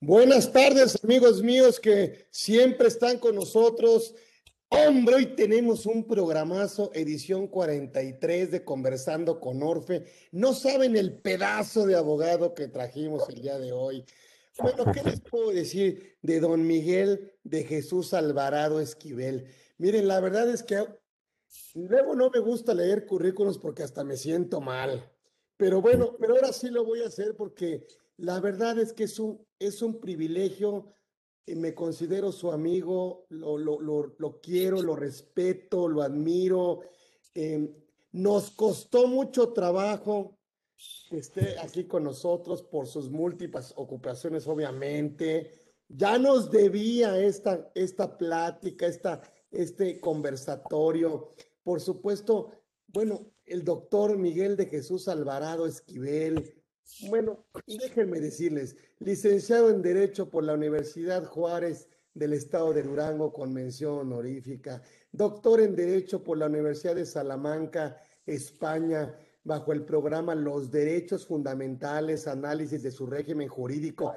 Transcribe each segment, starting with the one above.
Buenas tardes, amigos míos que siempre están con nosotros. Hombre, hoy tenemos un programazo, edición 43 de Conversando con Orfe. No saben el pedazo de abogado que trajimos el día de hoy. Bueno, ¿qué les puedo decir de don Miguel de Jesús Alvarado Esquivel? Miren, la verdad es que luego no me gusta leer currículos porque hasta me siento mal. Pero bueno, pero ahora sí lo voy a hacer porque la verdad es que es un, es un privilegio, me considero su amigo, lo, lo, lo, quiero, lo respeto, lo admiro. Em, nos costó mucho trabajo que esté aquí con nosotros por sus múltiples ocupaciones, obviamente. Ya nos debía esta, esta plática, esta, este conversatorio. Por supuesto, bueno, el doctor Miguel de Jesús Alvarado Esquivel, bueno, déjenme decirles, licenciado en Derecho por la Universidad Juárez del Estado de Durango con mención honorífica, doctor en Derecho por la Universidad de Salamanca, España, bajo el programa Los Derechos Fundamentales, Análisis de su régimen jurídico,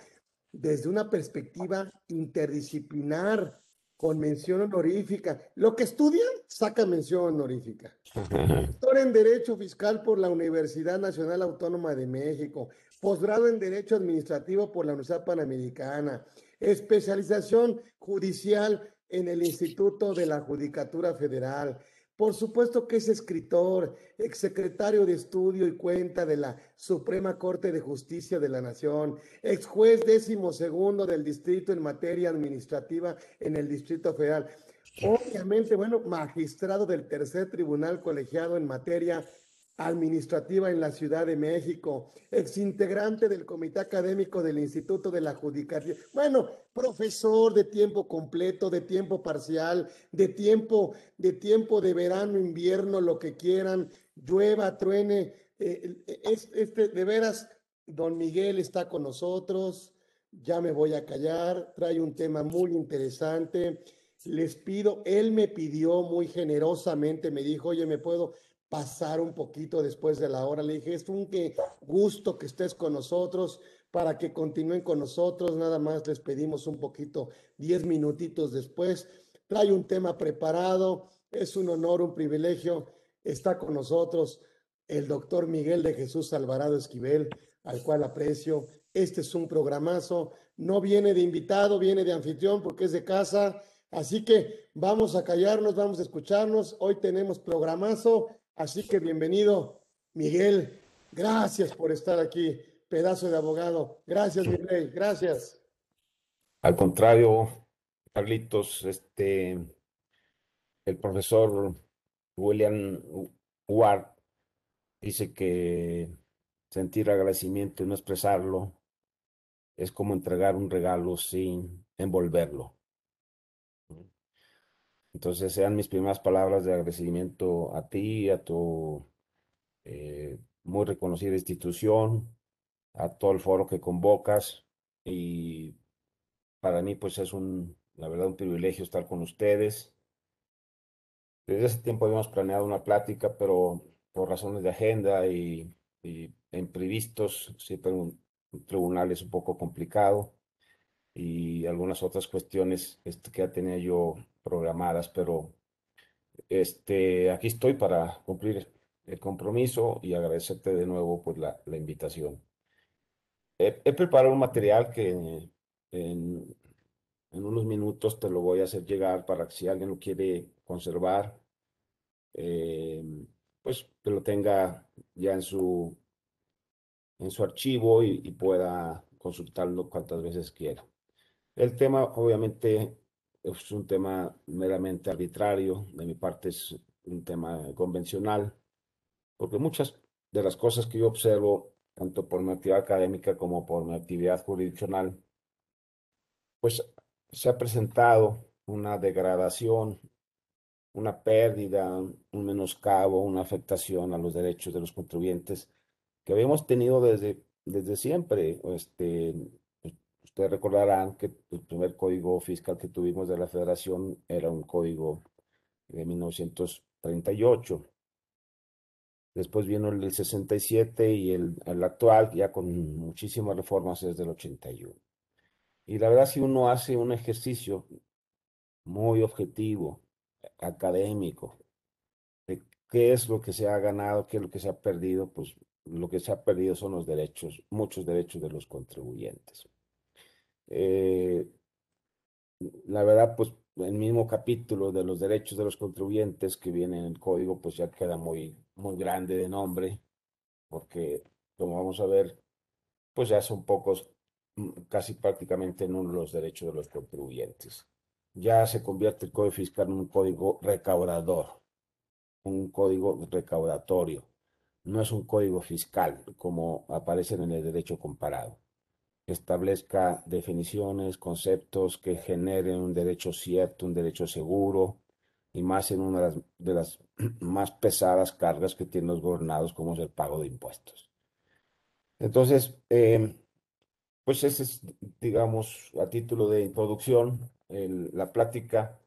desde una perspectiva interdisciplinar, con mención honorífica. Lo que estudian, saca mención honorífica. Doctor en Derecho Fiscal por la Universidad Nacional Autónoma de México. Posgrado en Derecho Administrativo por la Universidad Panamericana. Especialización judicial en el Instituto de la Judicatura Federal. Por supuesto que es escritor, exsecretario de estudio y cuenta de la Suprema Corte de Justicia de la Nación, ex juez décimo segundo del distrito en materia administrativa en el Distrito Federal. Obviamente, bueno, magistrado del tercer tribunal colegiado en materia administrativa en la Ciudad de México, exintegrante del Comité Académico del Instituto de la Judicatura. Bueno, profesor de tiempo completo, de tiempo parcial, de tiempo, de tiempo de verano, invierno, lo que quieran, llueva, truene. Eh, es, este, de veras, don Miguel está con nosotros. Ya me voy a callar. Trae un tema muy interesante. Les pido, él me pidió muy generosamente, me dijo, oye, me puedo pasar un poquito después de la hora. Le dije, es un que gusto que estés con nosotros para que continúen con nosotros. Nada más les pedimos un poquito, diez minutitos después. Trae un tema preparado. Es un honor, un privilegio. Está con nosotros el doctor Miguel de Jesús Alvarado Esquivel, al cual aprecio. Este es un programazo. No viene de invitado, viene de anfitrión porque es de casa. Así que vamos a callarnos, vamos a escucharnos. Hoy tenemos programazo Así que bienvenido, Miguel. Gracias por estar aquí, pedazo de abogado. Gracias, Miguel. Gracias. Al contrario, Carlitos, este, el profesor William Ward dice que sentir agradecimiento y no expresarlo es como entregar un regalo sin envolverlo. Entonces sean mis primeras palabras de agradecimiento a ti, a tu eh, muy reconocida institución, a todo el foro que convocas y para mí pues es un, la verdad, un privilegio estar con ustedes. Desde ese tiempo habíamos planeado una plática, pero por razones de agenda y, y imprevistos, siempre un, un tribunal es un poco complicado y algunas otras cuestiones este, que ya tenía yo programadas, pero este, aquí estoy para cumplir el compromiso y agradecerte de nuevo por la, la invitación. He, preparado un material que en, unos minutos te lo voy a hacer llegar para que si alguien lo quiere conservar, eh, pues que lo tenga ya en su, en su archivo y pueda consultarlo cuantas veces quiera. El tema, obviamente, es un tema meramente arbitrario, de mi parte es un tema convencional, porque muchas de las cosas que yo observo, tanto por mi actividad académica como por mi actividad jurisdiccional, pues se ha presentado una degradación, una pérdida, un menoscabo, una afectación a los derechos de los contribuyentes que habíamos tenido desde, desde siempre. Este, Ustedes recordarán que el primer código fiscal que tuvimos de la federación era un código de 1938. Después vino el del 67 y el, actual, ya con muchísimas reformas, desde el 81. Y la verdad, si uno hace un ejercicio muy objetivo, académico, de qué es lo que se ha ganado, qué es lo que se ha perdido, pues lo que se ha perdido son los derechos, muchos derechos de los contribuyentes. Eh, la verdad, pues el mismo capítulo de los derechos de los contribuyentes que viene en el código, pues ya queda muy, muy grande de nombre, porque como vamos a ver, pues ya son pocos, mm, casi prácticamente nulos los derechos de los contribuyentes. Ya se convierte el código fiscal en un código recaudador, un código recaudatorio. No es un código fiscal como aparece en el derecho comparado establezca definiciones, conceptos que generen un derecho cierto, un derecho seguro, y más en una de las, más pesadas cargas que tienen los gobernados, como es el pago de impuestos. Entonces, em, pues ese es, digamos, a título de introducción, la plática,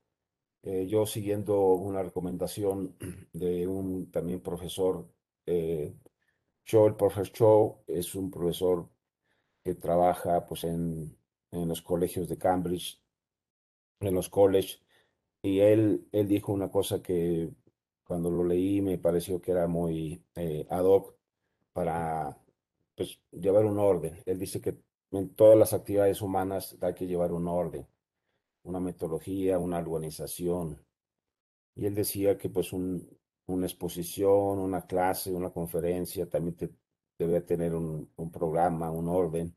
eh, yo siguiendo una recomendación de un también profesor, eh, el profesor Cho, es un profesor que trabaja pues en, en los colegios de Cambridge, en los colleges, y él, él dijo una cosa que cuando lo leí me pareció que era muy eh, ad hoc para pues, llevar un orden. Él dice que en todas las actividades humanas hay que llevar un orden, una metodología, una organización. Y él decía que pues un, una exposición, una clase, una conferencia también te, debe tener un, programa, un orden.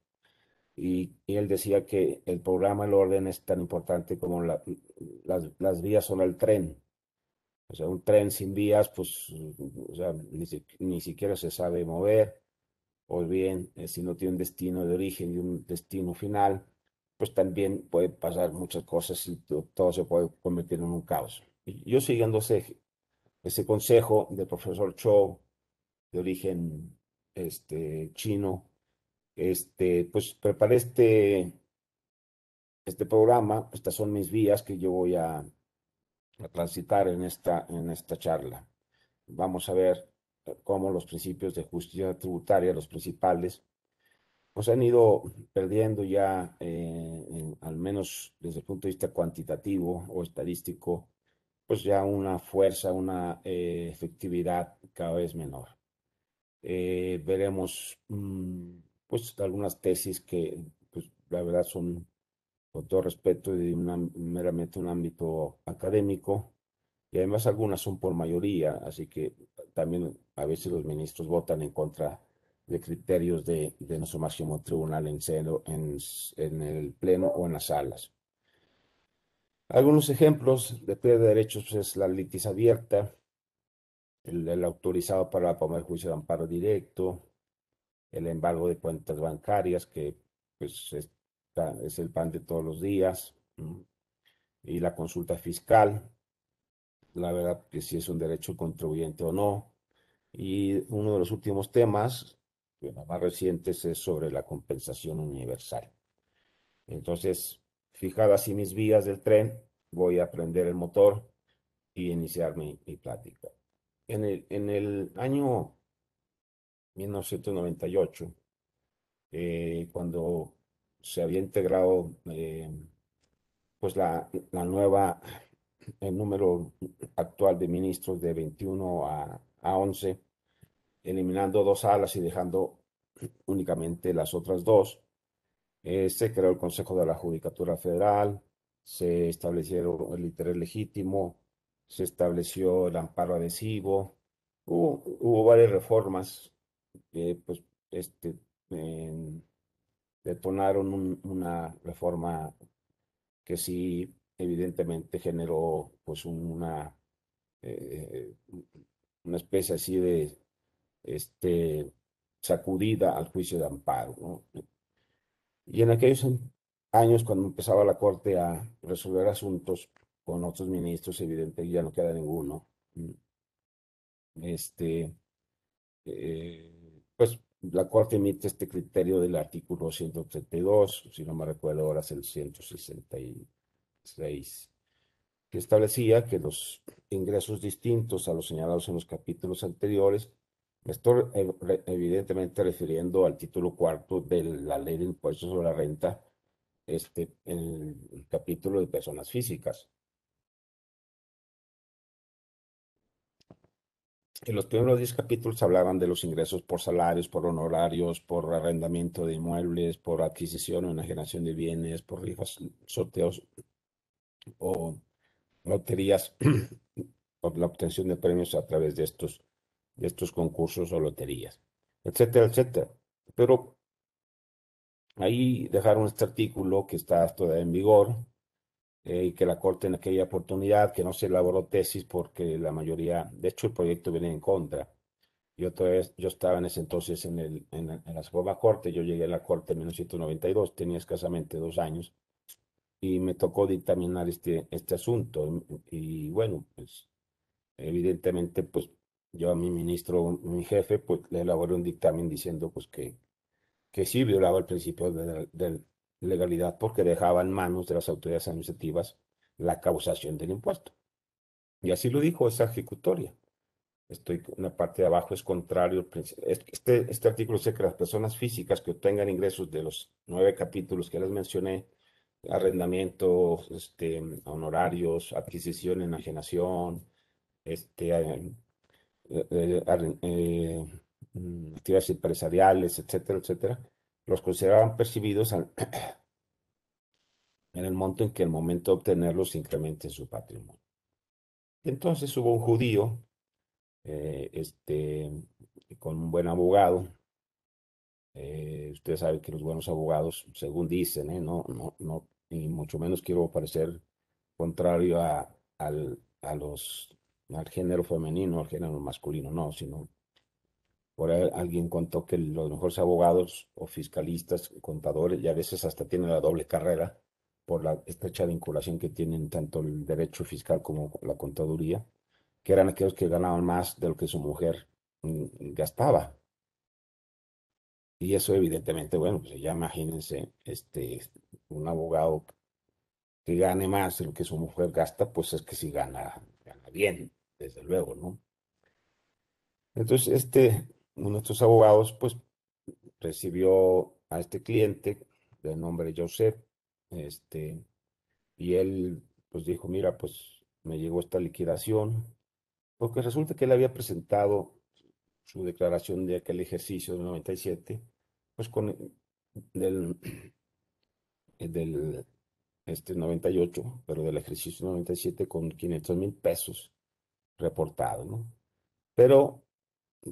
Y, él decía que el programa, el orden es tan importante como las, las, vías son el tren. O sea, un tren sin vías, pues, o sea, ni, siquiera se sabe mover. O bien, eh, si no tiene un destino de origen y un destino final, pues también puede pasar muchas cosas y todo se puede convertir en un caos. Y yo siguiendo ese, ese consejo del profesor Cho, de origen este, chino, este, pues preparé este, este programa, estas son mis vías que yo voy a, a transitar en esta, en esta charla. Vamos a ver eh, cómo los principios de justicia tributaria, los principales, pues han ido perdiendo ya, eh, al menos desde el punto de vista cuantitativo o estadístico, pues ya una fuerza, una eh, efectividad cada vez menor. Eh, veremos mm, pues algunas tesis que pues, la verdad son con todo respeto de una, meramente un ámbito académico y además algunas son por mayoría, así que también a veces los ministros votan en contra de criterios de, de nuestro máximo tribunal en, en, en el pleno o en las salas. Algunos ejemplos de pérdida de derechos pues, es la litis abierta, el, autorizado para poner juicio de amparo directo, el embargo de cuentas bancarias, que pues es, es el pan de todos los días, y la consulta fiscal, la verdad que si es un derecho contribuyente o no. Y uno de los últimos temas, más recientes, es sobre la compensación universal. Entonces, fijadas así mis vías del tren, voy a prender el motor y iniciar mi plática en el, en el año 1998, eh, cuando se había integrado eh, pues la, la, nueva, el número actual de ministros de 21 a, a 11, eliminando dos salas y dejando únicamente las otras dos, eh, se creó el Consejo de la Judicatura Federal, se establecieron el interés legítimo, se estableció el amparo adhesivo, hubo, varias reformas que pues, este, detonaron una reforma que sí evidentemente generó pues una, eh, una especie así de este, sacudida al juicio de amparo. Y en aquellos años, cuando empezaba la Corte a resolver asuntos, con otros ministros, evidentemente ya no queda ninguno. Mm. Este, eh, pues la Corte emite este criterio del artículo 132, si no me recuerdo ahora es el 166, que establecía que los ingresos distintos a los señalados en los capítulos anteriores, estoy evidentemente refiriendo al título cuarto de la Ley de Impuestos sobre la Renta, este, el capítulo de personas físicas. En los primeros 10 capítulos hablaban de los ingresos por salarios, por honorarios, por arrendamiento de inmuebles, por adquisición o enajenación de bienes, por rifas, sorteos o loterías, o la obtención de premios a través de estos, de estos concursos o loterías, etcétera, etcétera. Pero ahí dejaron este artículo que está todavía en vigor, eh, y que la Corte en aquella oportunidad, que no se elaboró tesis porque la mayoría, de hecho el proyecto venía en contra. Yo, todavía, yo estaba en ese entonces en, el, en, la Suprema Corte, yo llegué a la Corte en 1992, tenía escasamente dos años, y me tocó dictaminar este, este asunto. Y, bueno, pues evidentemente, pues yo a mi ministro, mi jefe, pues le elaboré un dictamen diciendo pues que, que sí violaba el principio de, de, legalidad porque dejaba en manos de las autoridades administrativas la causación del impuesto. Y así lo dijo esa ejecutoria. Estoy en la parte de abajo, es contrario. Este, este artículo dice que las personas físicas que obtengan ingresos de los nueve capítulos que les mencioné, arrendamiento, este, honorarios, adquisición, enajenación, este, eh, eh, eh, mm, actividades empresariales, etcétera, etcétera, los consideraban percibidos en el monto en que el momento de obtenerlos incremente su patrimonio. Entonces hubo un judío, eh, este, con un buen abogado. Eh, usted sabe que los buenos abogados, según dicen, eh, no, no, no, y mucho menos quiero parecer contrario a, al, a los, al género femenino, al género masculino, no, sino por ahí alguien contó que los mejores abogados o fiscalistas, contadores, y a veces hasta tienen la doble carrera por la estrecha vinculación que tienen tanto el derecho fiscal como la contaduría, que eran aquellos que ganaban más de lo que su mujer mm, gastaba. Y eso evidentemente, bueno, pues ya imagínense, este, un abogado que gane más de lo que su mujer gasta, pues es que sí gana, gana bien, desde luego, ¿no? Entonces, este, uno de nuestros abogados, pues, recibió a este cliente de nombre Joseph, este, y él, pues, dijo, mira, pues, me llegó esta liquidación, porque resulta que él había presentado su declaración de aquel ejercicio del 97, pues, con del, del este 98, pero del ejercicio 97 con 500 mil pesos reportados, ¿no? Pero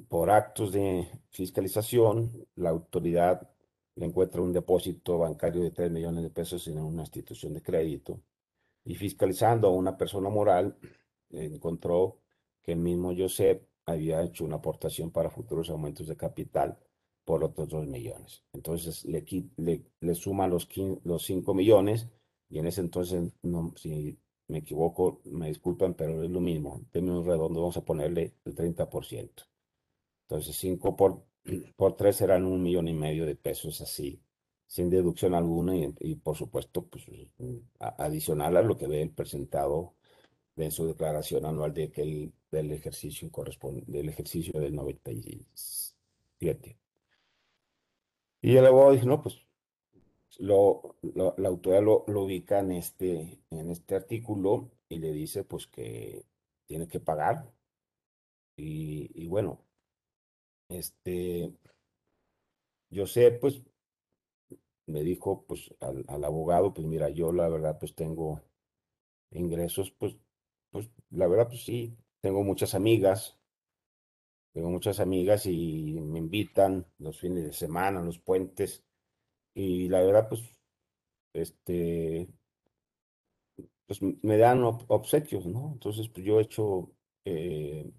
por actos de fiscalización, la autoridad le encuentra un depósito bancario de 3 millones de pesos en una institución de crédito y fiscalizando a una persona moral, encontró que el mismo Joseph había hecho una aportación para futuros aumentos de capital por otros 2 millones. Entonces le, le, le suman los, los 5 millones y en ese entonces, no, si me equivoco, me disculpan, pero es lo mismo. En términos redondos vamos a ponerle el 30%. Entonces, 5 por, por 3 serán un millón y medio de pesos así, sin deducción alguna y, por supuesto, pues, adicional a lo que ve el presentado en su declaración anual de que del ejercicio corresponde, del ejercicio del 97. Y el abogado dice, no, pues lo, la autoridad lo, lo, ubica en este, en este artículo y le dice pues que tiene que pagar. Y, y bueno, este, yo sé, pues, me dijo, pues, al, al, abogado, pues, mira, yo la verdad, pues, tengo ingresos, pues, pues, la verdad, pues, sí, tengo muchas amigas, tengo muchas amigas y me invitan los fines de semana, los puentes, y la verdad, pues, este, pues, me dan obsequios, ¿no? Entonces, pues, yo he hecho... Eh,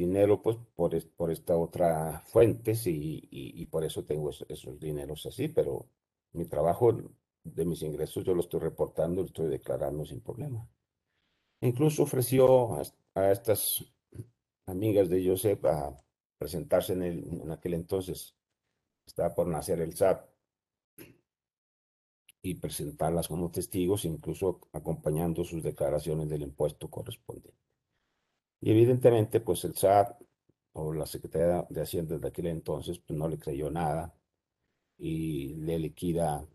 dinero pues por, por esta otra fuentes y, y, por eso tengo esos, dineros así, pero mi trabajo de mis ingresos yo lo estoy reportando, lo estoy declarando sin problema. Incluso ofreció a, estas amigas de Joseph a presentarse en, el, en aquel entonces, estaba por nacer el SAT, y presentarlas como testigos, incluso acompañando sus declaraciones del impuesto correspondiente. Y evidentemente, pues el SAT o la Secretaría de Hacienda de aquel entonces, pues no le creyó nada y le liquida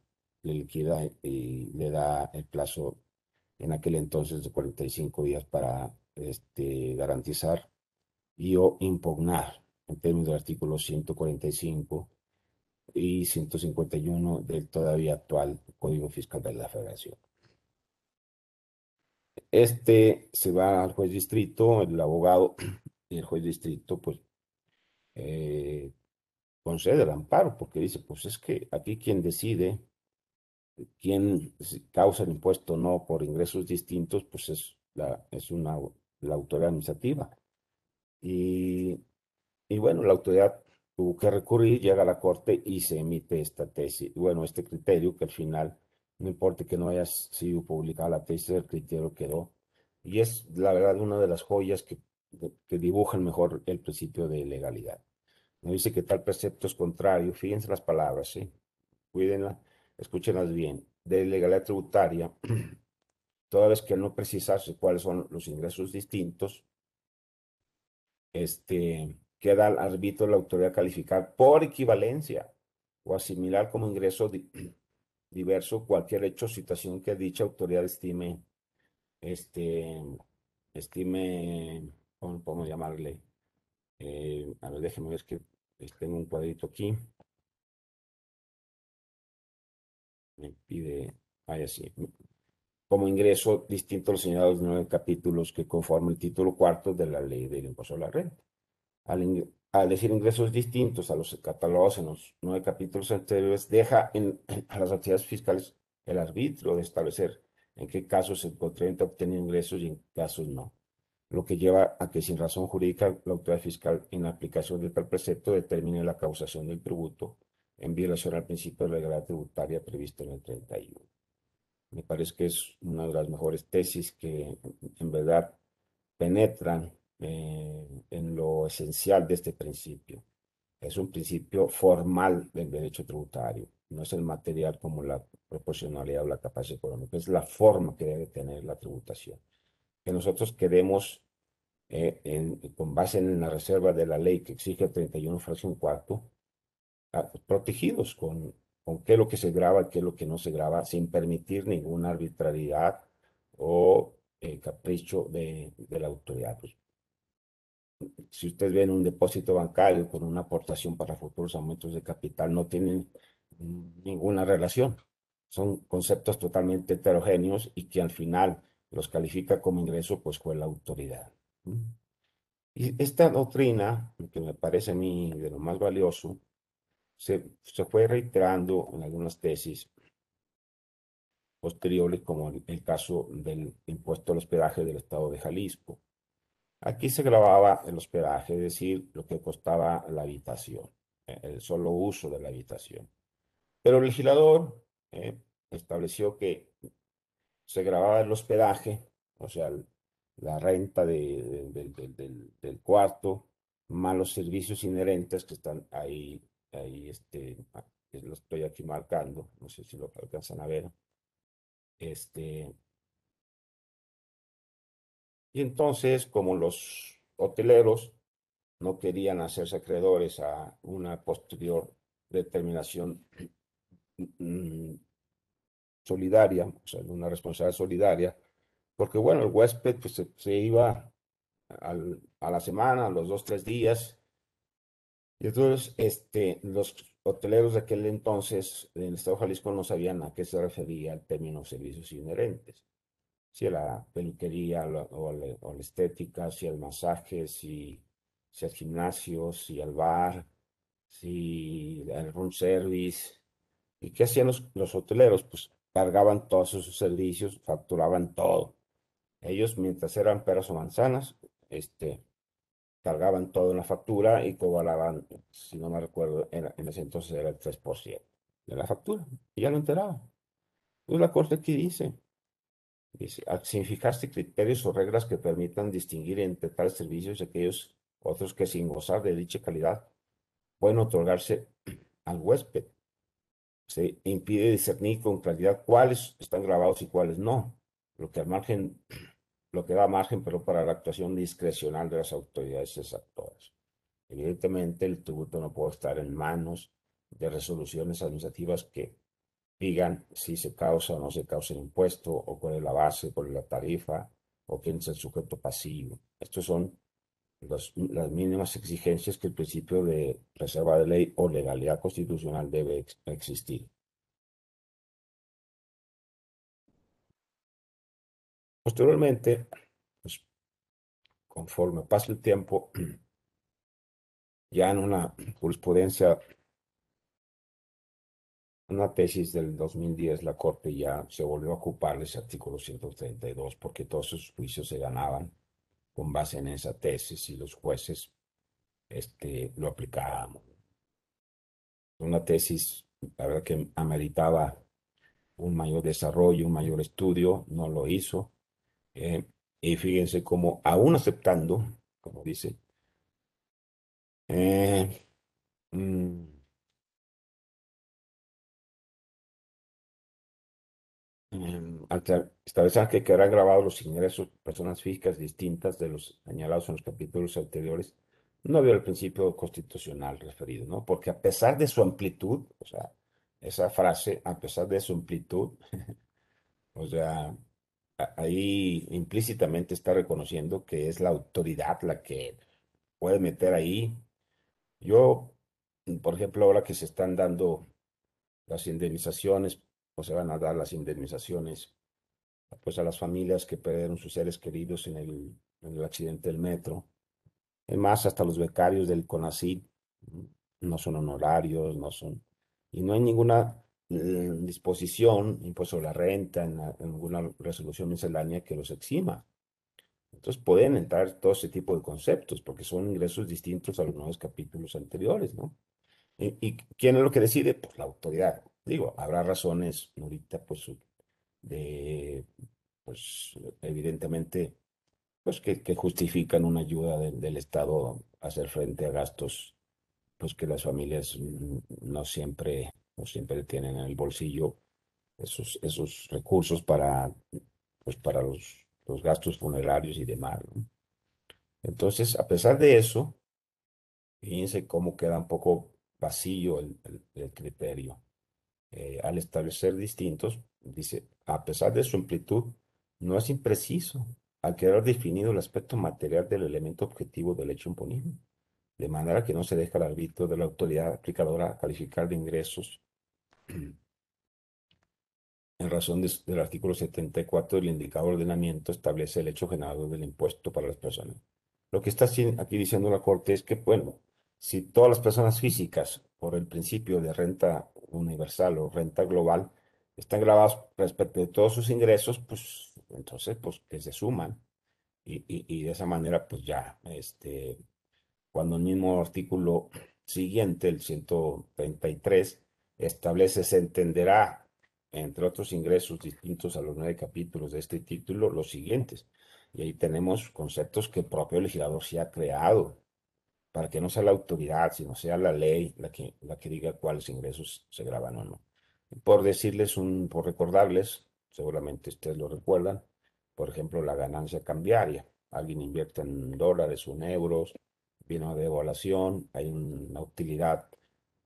le liquida y le da el plazo en aquel entonces de 45 días para este, garantizar y o impugnar en términos del artículo 145 y 151 del todavía actual Código Fiscal de la Federación. Este se va al juez distrito, el abogado y el juez distrito, pues, eh, concede el amparo, porque dice, pues es que aquí quien decide quién causa el impuesto o no por ingresos distintos, pues es, la, es una, la autoridad administrativa. Y, y bueno, la autoridad tuvo que recurrir, llega a la corte y se emite esta tesis. Bueno, este criterio que al final, no importa que no haya sido publicada la tesis, el criterio quedó. Y es la verdad una de las joyas que, que dibujan mejor el principio de legalidad. No dice que tal precepto es contrario, fíjense las palabras, ¿sí? cuídenla, escúchenlas bien, de legalidad tributaria, toda vez que no precisarse cuáles son los ingresos distintos, este, queda al arbitrio de la autoridad calificar por equivalencia o asimilar como ingreso diverso cualquier hecho o situación que dicha autoridad estime, este, estime, ¿cómo podemos llamarle? Eh, a ver, déjenme ver que tengo un cuadrito aquí. Me pide, vaya así, como ingreso distinto a los señalados nueve capítulos que conforman el título cuarto de la ley del impuesto a la renta. Al, decir ingresos distintos a los catalogados en los nueve capítulos anteriores, deja en, a las autoridades fiscales el arbitrio de establecer en qué casos el contribuyente obtiene ingresos y en qué casos no, lo que lleva a que sin razón jurídica la autoridad fiscal en la aplicación de tal precepto determine la causación del tributo en violación al principio de la legalidad tributaria previsto en el 31. Me parece que es una de las mejores tesis que en verdad penetran eh, en lo esencial de este principio. Es un principio formal del derecho tributario, no es el material como la proporcionalidad o la capacidad económica, es la forma que debe tener la tributación. Que nosotros queremos, eh, con base en la reserva de la ley que exige 31 fracción cuarto, protegidos con, con qué es lo que se graba, qué es lo que no se graba, sin permitir ninguna arbitrariedad o eh, capricho de, de, la autoridad. Pues, si ustedes ven un depósito bancario con una aportación para futuros aumentos de capital, no tienen ninguna relación. Son conceptos totalmente heterogéneos y que al final los califica como ingreso, pues fue la autoridad. Y esta doctrina, que me parece a mí de lo más valioso, se, se fue reiterando en algunas tesis posteriores, como el caso del impuesto al hospedaje del Estado de Jalisco, Aquí se grababa el hospedaje, es decir, lo que costaba la habitación, eh, el solo uso de la habitación. Pero el legislador eh, estableció que se grababa el hospedaje, o sea, la renta del, cuarto, más los servicios inherentes que están ahí, ahí este, lo estoy aquí marcando, no sé si lo alcanzan a ver. Este, y entonces, como los hoteleros no querían hacerse acreedores a una posterior determinación mm, solidaria, o sea, una responsabilidad solidaria, porque bueno, el huésped pues, se, iba a la semana, a los dos, tres días, y entonces este, los hoteleros de aquel entonces en el Estado de Jalisco no sabían a qué se refería el término servicios inherentes si la peluquería o, la, estética, si al masaje, si, si al gimnasio, si al bar, si al room service. ¿Y qué hacían los, hoteleros? Pues cargaban todos esos servicios, facturaban todo. Ellos, mientras eran peras o manzanas, este, cargaban todo en la factura y cobraban, si no me recuerdo, en, ese entonces era el 3% de la factura. Y ya lo enteraban. Pues la corte aquí dice, Dice, sin fijarse criterios o reglas que permitan distinguir entre tales servicios y aquellos otros que sin gozar de dicha calidad pueden otorgarse al huésped. Se impide discernir con claridad cuáles están grabados y cuáles no, lo que, al margen, lo que da margen pero para la actuación discrecional de las autoridades exactoras. Evidentemente, el tributo no puede estar en manos de resoluciones administrativas que digan si se causa o no se causa el impuesto, o cuál es la base, cuál es la tarifa, o quién es el sujeto pasivo. Estos son las mínimas exigencias que el principio de reserva de ley o legalidad constitucional debe existir. Posteriormente, pues, conforme pasa el tiempo, ya en una jurisprudencia, una tesis del 2010, la Corte ya se volvió a ocupar ese artículo 132 porque todos sus juicios se ganaban con base en esa tesis y los jueces este, lo aplicaban. Una tesis, la verdad que ameritaba un mayor desarrollo, un mayor estudio, no lo hizo. Eh, y fíjense cómo, aún aceptando, como dice, eh, mm, em, establecer que quedarán grabados los ingresos de personas físicas distintas de los señalados en los capítulos anteriores, no había el principio constitucional referido, ¿no? Porque a pesar de su amplitud, o sea, esa frase, a pesar de su amplitud, o sea, ahí implícitamente está reconociendo que es la autoridad la que puede meter ahí. Yo, por ejemplo, ahora que se están dando las indemnizaciones, o se van a dar las indemnizaciones pues a las familias que perdieron sus seres queridos en el, en el accidente del metro. Es más, hasta los becarios del CONACYT no son honorarios, no son, y no hay ninguna disposición, impuesto a la renta, en, alguna resolución miscelánea que los exima. Entonces pueden entrar todo ese tipo de conceptos porque son ingresos distintos a los nuevos capítulos anteriores, ¿no? ¿Y, quién es lo que decide? Pues la autoridad. Digo, habrá razones ahorita, pues, de, pues, evidentemente, pues, que, justifican una ayuda del Estado a hacer frente a gastos, pues, que las familias no siempre no siempre tienen en el bolsillo esos, esos recursos para, pues para los, los gastos funerarios y demás. Entonces, a pesar de eso, fíjense cómo queda un poco vacío el, el, criterio. Eh, al establecer distintos, dice, a pesar de su amplitud, no es impreciso al quedar definido el aspecto material del elemento objetivo del hecho imponible, de manera que no se deja al arbitrio de la autoridad aplicadora calificar de ingresos en razón del artículo 74 del indicado ordenamiento establece el hecho generador del impuesto para las personas. Lo que está aquí diciendo la Corte es que, bueno, si todas las personas físicas, por el principio de renta universal o renta global, están grabadas respecto de todos sus ingresos, pues entonces, pues que se suman. Y, y de esa manera, pues ya, este, cuando el mismo artículo siguiente, el 133, establece, se entenderá, entre otros ingresos distintos a los nueve capítulos de este título, los siguientes. Y ahí tenemos conceptos que el propio legislador se ha creado, para que no sea la autoridad, sino sea la ley la que, la que diga cuáles ingresos se graban o no. Por decirles, un, por recordarles, seguramente ustedes lo recuerdan, por ejemplo, la ganancia cambiaria. Alguien invierte en dólares o en euros, viene una devaluación, hay una utilidad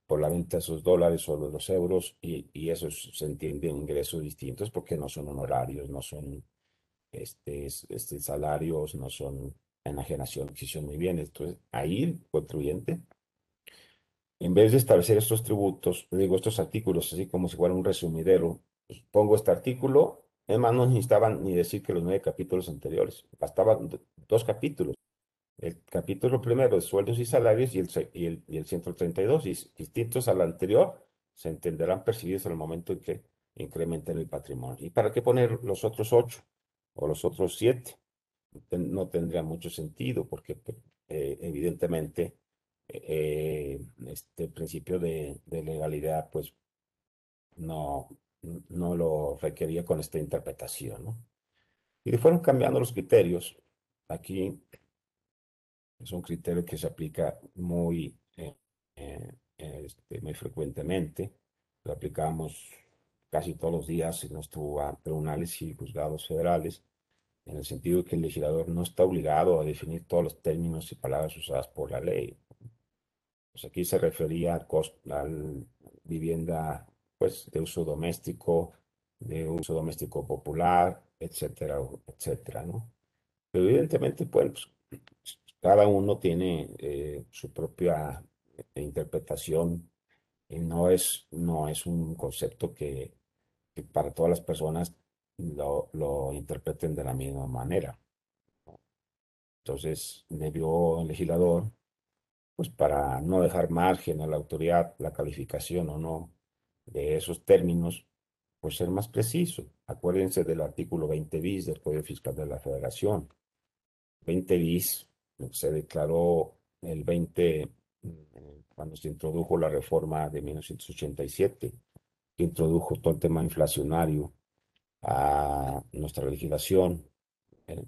por la venta de esos dólares o de los euros y, y eso se entiende ingresos distintos porque no son honorarios, no son este, este, salarios, no son enajenación, adquisición de bienes. Entonces, ahí el contribuyente, en vez de establecer estos tributos, digo, estos artículos, así como si fuera un resumidero, pues, pongo este artículo, además no necesitaban ni decir que los nueve capítulos anteriores, bastaban dos capítulos el capítulo primero de sueldos y salarios y el, y el, y el 132, y distintos al anterior, se entenderán percibidos en el momento en que incrementen el patrimonio. ¿Y para qué poner los otros ocho o los otros siete? No tendría mucho sentido porque pues, eh, evidentemente eh, este principio de, legalidad pues no, no lo requería con esta interpretación. ¿no? Y fueron cambiando los criterios. Aquí es un criterio que se aplica muy, eh, este, muy frecuentemente. Lo aplicamos casi todos los días en nuestros tribunales y juzgados federales, en el sentido de que el legislador no está obligado a definir todos los términos y palabras usadas por la ley. Pues aquí se refería a, vivienda pues de uso doméstico, de uso doméstico popular, etcétera, etcétera, ¿no? Pero evidentemente, pues, cada uno tiene eh, su propia interpretación y no es, no es un concepto que, para todas las personas lo, lo, interpreten de la misma manera. Entonces, debió el legislador, pues para no dejar margen a la autoridad, la calificación o no de esos términos, pues ser más preciso. Acuérdense del artículo 20 bis del Código Fiscal de la Federación. 20 bis se declaró el 20 cuando se introdujo la reforma de 1987, que introdujo todo el tema inflacionario a nuestra legislación. En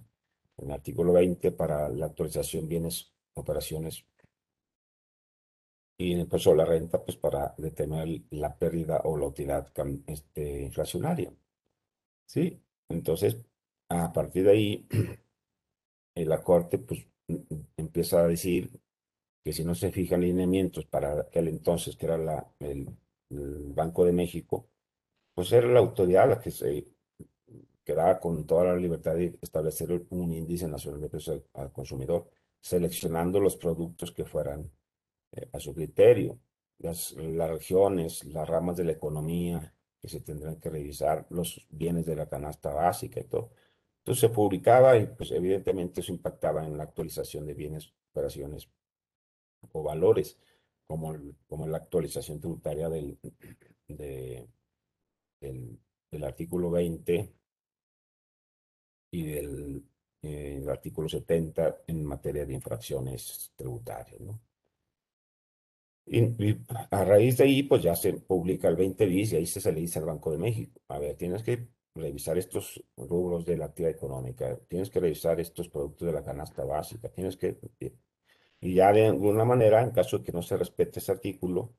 el artículo 20 para la actualización bienes, operaciones y en el peso de la renta, pues para detener la pérdida o la utilidad este, inflacionaria. ¿Sí? Entonces, a partir de ahí, la Corte pues empieza a decir que si no se fijan lineamientos para aquel entonces, que era la, el, Banco de México, pues era la autoridad la que se quedaba con toda la libertad de establecer un índice nacional de precios al, consumidor, seleccionando los productos que fueran eh, a su criterio, las, las regiones, las ramas de la economía que se tendrán que revisar, los bienes de la canasta básica y todo. Entonces se publicaba y pues evidentemente eso impactaba en la actualización de bienes, operaciones o valores, como, como la actualización tributaria del, del, del, artículo 20 y del eh, artículo 70 en materia de infracciones tributarias. ¿no? Y, a raíz de ahí, pues ya se publica el 20 bis y ahí se, le dice al Banco de México, a ver, tienes que revisar estos rubros de la actividad económica, tienes que revisar estos productos de la canasta básica, tienes que y ya de alguna manera, en caso de que no se respete ese artículo,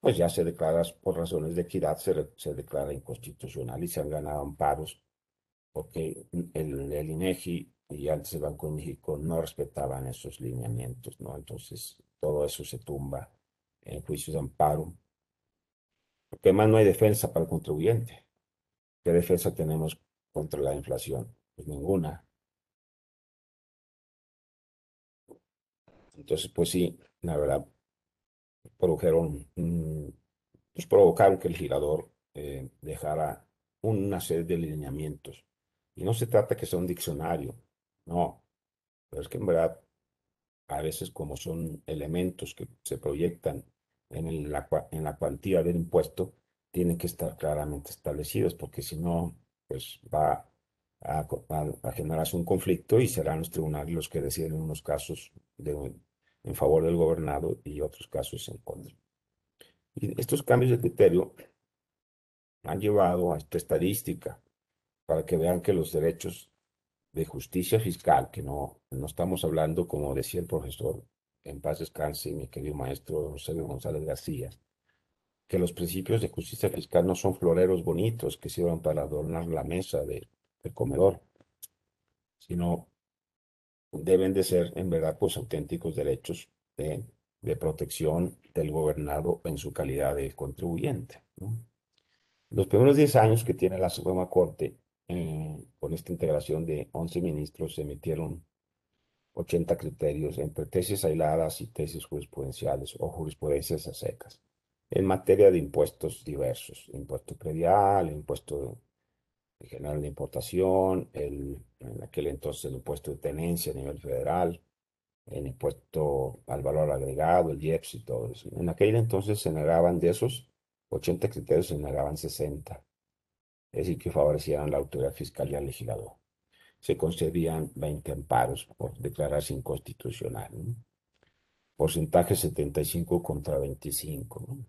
pues ya se declara, por razones de equidad, se, se declara inconstitucional y se han ganado amparos porque el, INEGI y antes el Banco de México no respetaban esos lineamientos, ¿no? Entonces, todo eso se tumba en juicios de amparo. Porque además no hay defensa para el contribuyente. ¿Qué defensa tenemos contra la inflación? Pues ninguna. Entonces, pues sí, la verdad, produjeron, pues provocaron que el girador eh, dejara una serie de lineamientos. Y no se trata que sea un diccionario, no, pero es que en verdad, a veces como son elementos que se proyectan en, la, en la cuantía del impuesto, tienen que estar claramente establecidos, porque si no, pues va a, a, generarse un conflicto y serán los tribunales los que deciden en unos casos en favor del gobernado y otros casos en contra. Y estos cambios de criterio han llevado a esta estadística para que vean que los derechos de justicia fiscal, que no, no estamos hablando, como decía el profesor en paz descanse, mi querido maestro José González García, que los principios de justicia fiscal no son floreros bonitos que sirvan para adornar la mesa del comedor, sino deben de ser en verdad pues auténticos derechos de, protección del gobernado en su calidad de contribuyente. Los primeros 10 años que tiene la Suprema Corte, eh, con esta integración de 11 ministros, se emitieron 80 criterios entre tesis aisladas y tesis jurisprudenciales o jurisprudencias a secas en materia de impuestos diversos, impuesto predial, impuesto general de importación, el, en aquel entonces el impuesto de tenencia a nivel federal, el impuesto al valor agregado, el IEPS y todo eso. En aquel entonces se negaban de esos 80 criterios, se negaban 60. Es decir, que favorecían la autoridad fiscal y al legislador. Se concedían 20 amparos por declararse inconstitucional. Porcentaje 75 contra 25. ¿no?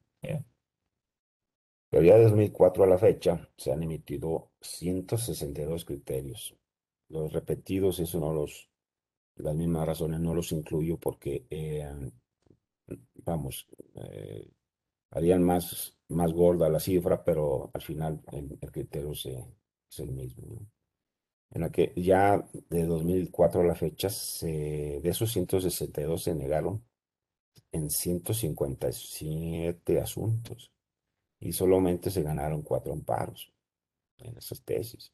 Pero ya de 2004 a la fecha se han emitido 162 criterios. Los repetidos, eso no los, las mismas razones no los incluyo porque, eh, vamos, eh, harían más, más gorda la cifra, pero al final el, criterio es el mismo. En la que ya de 2004 a la fecha, se, de esos 162 se negaron en 157 asuntos y solamente se ganaron cuatro amparos en esas tesis.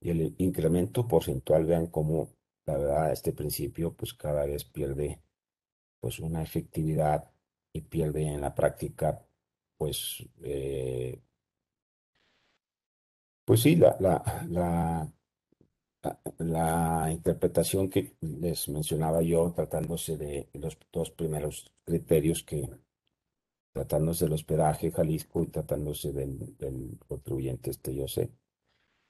Y el incremento porcentual, vean cómo la verdad este principio pues cada vez pierde pues una efectividad y pierde en la práctica pues eh, pues sí la, la, la, la interpretación que les mencionaba yo tratándose de los dos primeros criterios que tratándose del hospedaje Jalisco y tratándose del, contribuyente este yo sé.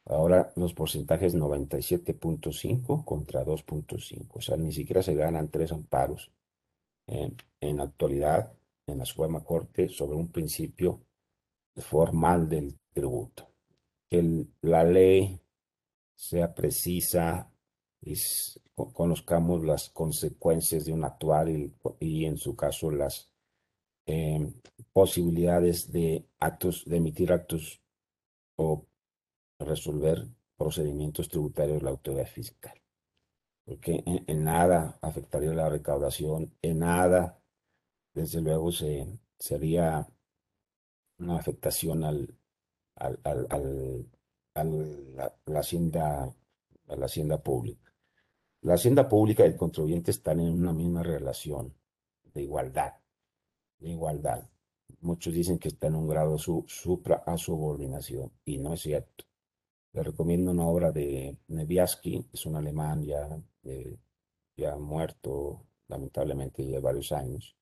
Ahora los porcentajes 97.5 contra 2.5, o sea, ni siquiera se ganan tres amparos en la actualidad en la Suprema Corte sobre un principio formal del tributo. Que la ley sea precisa y conozcamos las consecuencias de un actuar y, en su caso las em, posibilidades de actos, de emitir actos o resolver procedimientos tributarios de la autoridad fiscal. Porque en, nada afectaría la recaudación, en nada, desde luego, se, sería una afectación al, al, al, la, hacienda, a la hacienda pública. La hacienda pública y el contribuyente están en una misma relación de igualdad, de igualdad. Muchos dicen que está en un grado su, supra a subordinación y no es cierto. Le recomiendo una obra de Neviaski, es un alemán ya, eh, ya muerto, lamentablemente, ya varios años.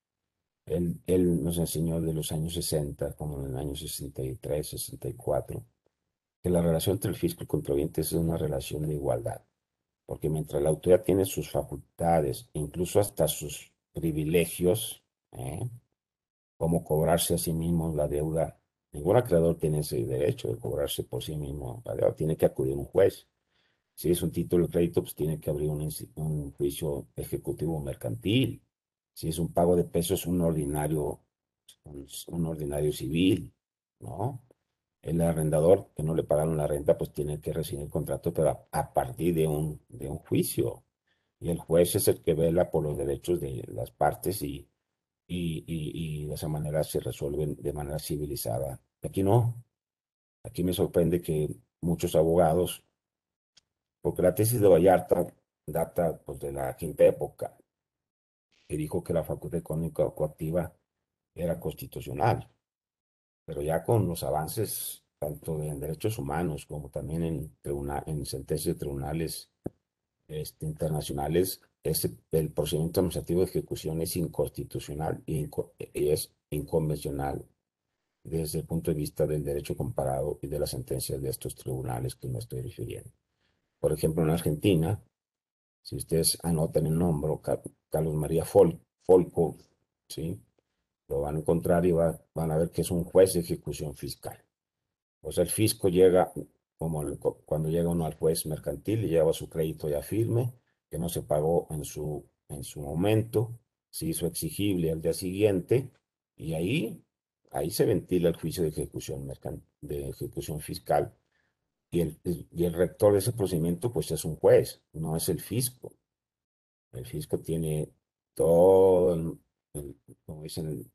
Él, él, nos enseñó de los años 60, como en el año 63, 64, que la relación entre el fisco y el contribuyente es una relación de igualdad. Porque mientras la autoridad tiene sus facultades, incluso hasta sus privilegios, ¿eh? como cobrarse a sí mismo la deuda Ningún acreedor tiene ese derecho de cobrarse por sí mismo. Tiene que acudir a un juez. Si es un título de crédito, pues tiene que abrir un, juicio ejecutivo mercantil. Si es un pago de pesos, un ordinario, un, ordinario civil, ¿no? El arrendador que no le pagaron la renta, pues tiene que recibir el contrato, pero a, partir de un, de un juicio. Y el juez es el que vela por los derechos de las partes y y, de esa manera se resuelven de manera civilizada. Aquí no. Aquí me sorprende que muchos abogados, porque la tesis de Vallarta data pues, de la quinta época, que dijo que la facultad económica coactiva era constitucional, pero ya con los avances tanto en derechos humanos como también en, en sentencias de tribunales este, internacionales, el procedimiento administrativo de ejecución es inconstitucional y, es inconvencional desde el punto de vista del derecho comparado y de las sentencias de estos tribunales que me estoy refiriendo. Por ejemplo, en Argentina, si ustedes anotan el nombre Carlos María Folco, ¿sí? lo van a encontrar y van a ver que es un juez de ejecución fiscal. O sea, el fisco llega, como cuando llega uno al juez mercantil y lleva su crédito ya firme, que no se pagó en su, en su momento, se hizo exigible al día siguiente y ahí, ahí se ventila el juicio de ejecución, de ejecución fiscal. Y el, y el rector de ese procedimiento pues es un juez, no es el fisco. El fisco tiene todo, el, como dicen,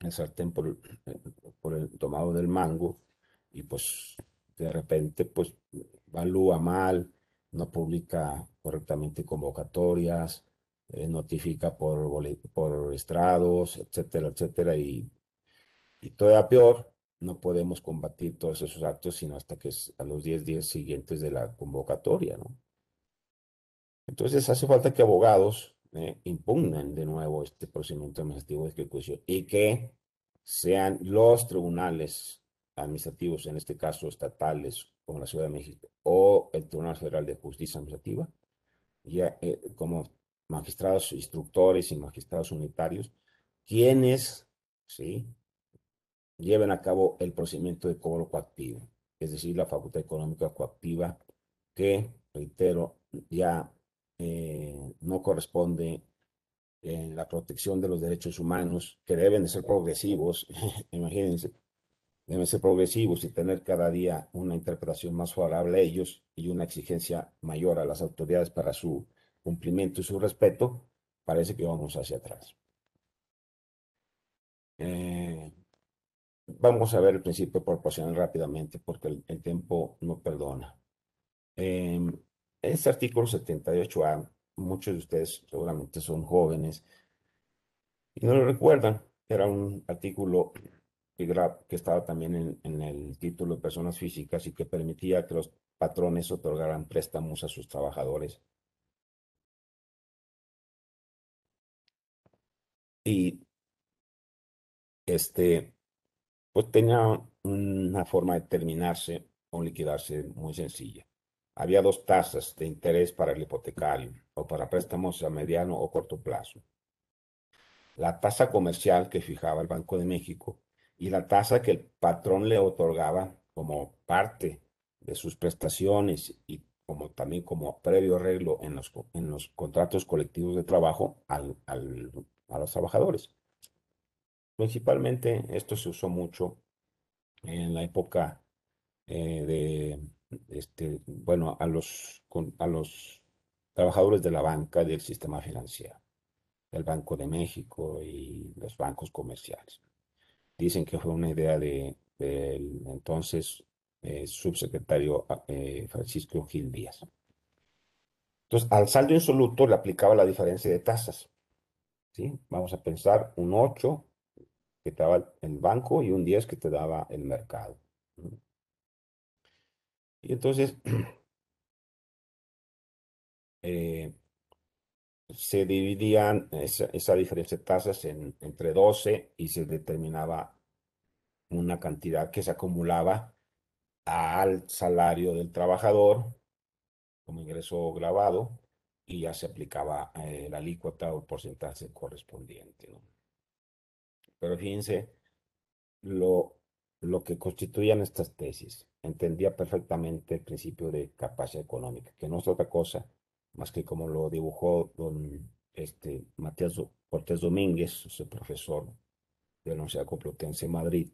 el, sartén por, por el tomado del mango y pues de repente pues valúa mal, no publica correctamente convocatorias, eh, notifica por, por estrados, etcétera, etcétera, y, y todavía peor, no podemos combatir todos esos actos sino hasta que a los 10 días siguientes de la convocatoria, ¿no? Entonces hace falta que abogados eh, impugnen de nuevo este procedimiento administrativo de ejecución y que sean los tribunales administrativos, en este caso estatales, como la Ciudad de México, o el Tribunal Federal de Justicia Administrativa, ya eh, como magistrados instructores y magistrados unitarios, quienes ¿sí? lleven a cabo el procedimiento de cobro coactivo, es decir, la facultad económica coactiva que, reitero, ya eh, no corresponde en la protección de los derechos humanos, que deben de ser progresivos, imagínense, deben ser progresivos y tener cada día una interpretación más favorable a ellos y una exigencia mayor a las autoridades para su cumplimiento y su respeto, parece que vamos hacia atrás. Eh, vamos a ver el principio proporcional rápidamente porque el, tiempo no perdona. Em, este artículo 78A, muchos de ustedes seguramente son jóvenes y no lo recuerdan. Era un artículo que estaba también en, el título de personas físicas y que permitía que los patrones otorgaran préstamos a sus trabajadores. Y este, pues tenía una forma de terminarse o liquidarse muy sencilla. Había dos tasas de interés para el hipotecario o para préstamos a mediano o corto plazo. La tasa comercial que fijaba el Banco de México y la tasa que el patrón le otorgaba como parte de sus prestaciones y como también como previo arreglo en los, en los contratos colectivos de trabajo al, al, a los trabajadores. Principalmente esto se usó mucho en la época eh, de, este, bueno, a los, a los trabajadores de la banca del sistema financiero, el Banco de México y los bancos comerciales. Dicen que fue una idea del de, entonces eh, subsecretario eh, Francisco Gil Díaz. Entonces, al saldo insoluto le aplicaba la diferencia de tasas. ¿sí? Vamos a pensar un 8 que te daba el banco y un 10 que te daba el mercado. Y entonces eh, se dividían esa, diferencia de tasas en, entre 12 y se determinaba una cantidad que se acumulaba al salario del trabajador como ingreso grabado y ya se aplicaba eh, la alícuota o porcentaje correspondiente. Pero fíjense lo, lo que constituían estas tesis. Entendía perfectamente el principio de capacidad económica, que no es otra cosa más que como lo dibujó don este, Matías Cortés Domínguez, su profesor de la Universidad Complutense de Madrid,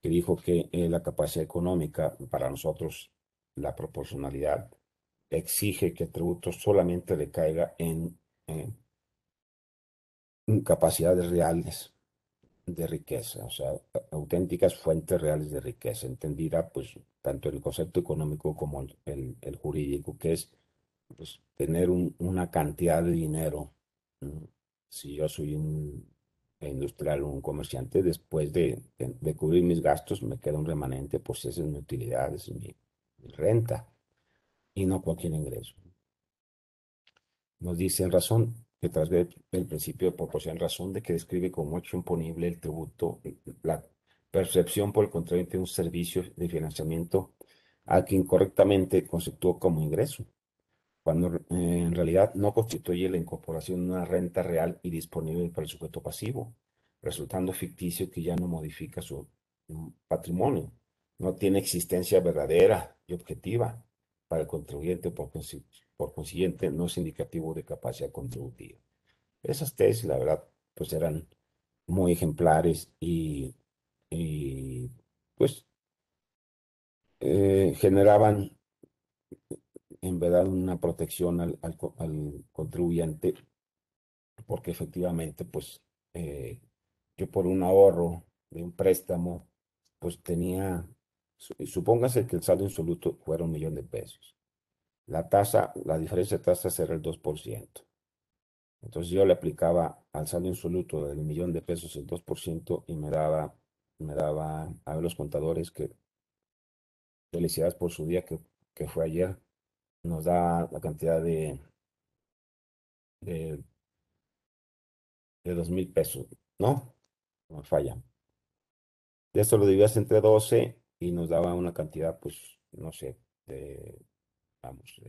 que dijo que eh, la capacidad económica, para nosotros, la proporcionalidad, exige que el tributo solamente decaiga en, en capacidades reales de riqueza, o sea, auténticas fuentes reales de riqueza, entendida pues tanto el concepto económico como el, jurídico, que es pues, tener una cantidad de dinero. Si yo soy un industrial o un comerciante, después de, de, cubrir mis gastos, me queda un remanente, pues esa es mi utilidad, es mi, renta, y no cualquier ingreso. Nos dice en razón que tras ver el principio de proporción razón de que describe como hecho imponible el tributo, la percepción por el contribuyente de un servicio de financiamiento al que incorrectamente conceptuó como ingreso cuando eh, en realidad no constituye la incorporación de una renta real y disponible para el sujeto pasivo, resultando ficticio que ya no modifica su mm, patrimonio, no tiene existencia verdadera y objetiva para el contribuyente, por, por consiguiente no es indicativo de capacidad contributiva. Esas tesis, la verdad, pues eran muy ejemplares y, pues eh, generaban en verdad una protección al, contribuyente, porque efectivamente, pues, eh, yo por un ahorro de un préstamo, pues tenía, supóngase que el saldo insoluto fuera un millón de pesos. La tasa, la diferencia de tasas era el 2%. Entonces yo le aplicaba al saldo insoluto del millón de pesos el 2% y me daba, me daba a ver los contadores que felicidades por su día que, que fue ayer, nos da la cantidad de, de, dos mil pesos, ¿no? No falla. De esto lo dividías entre 12 y nos daba una cantidad, pues, no sé, de, vamos,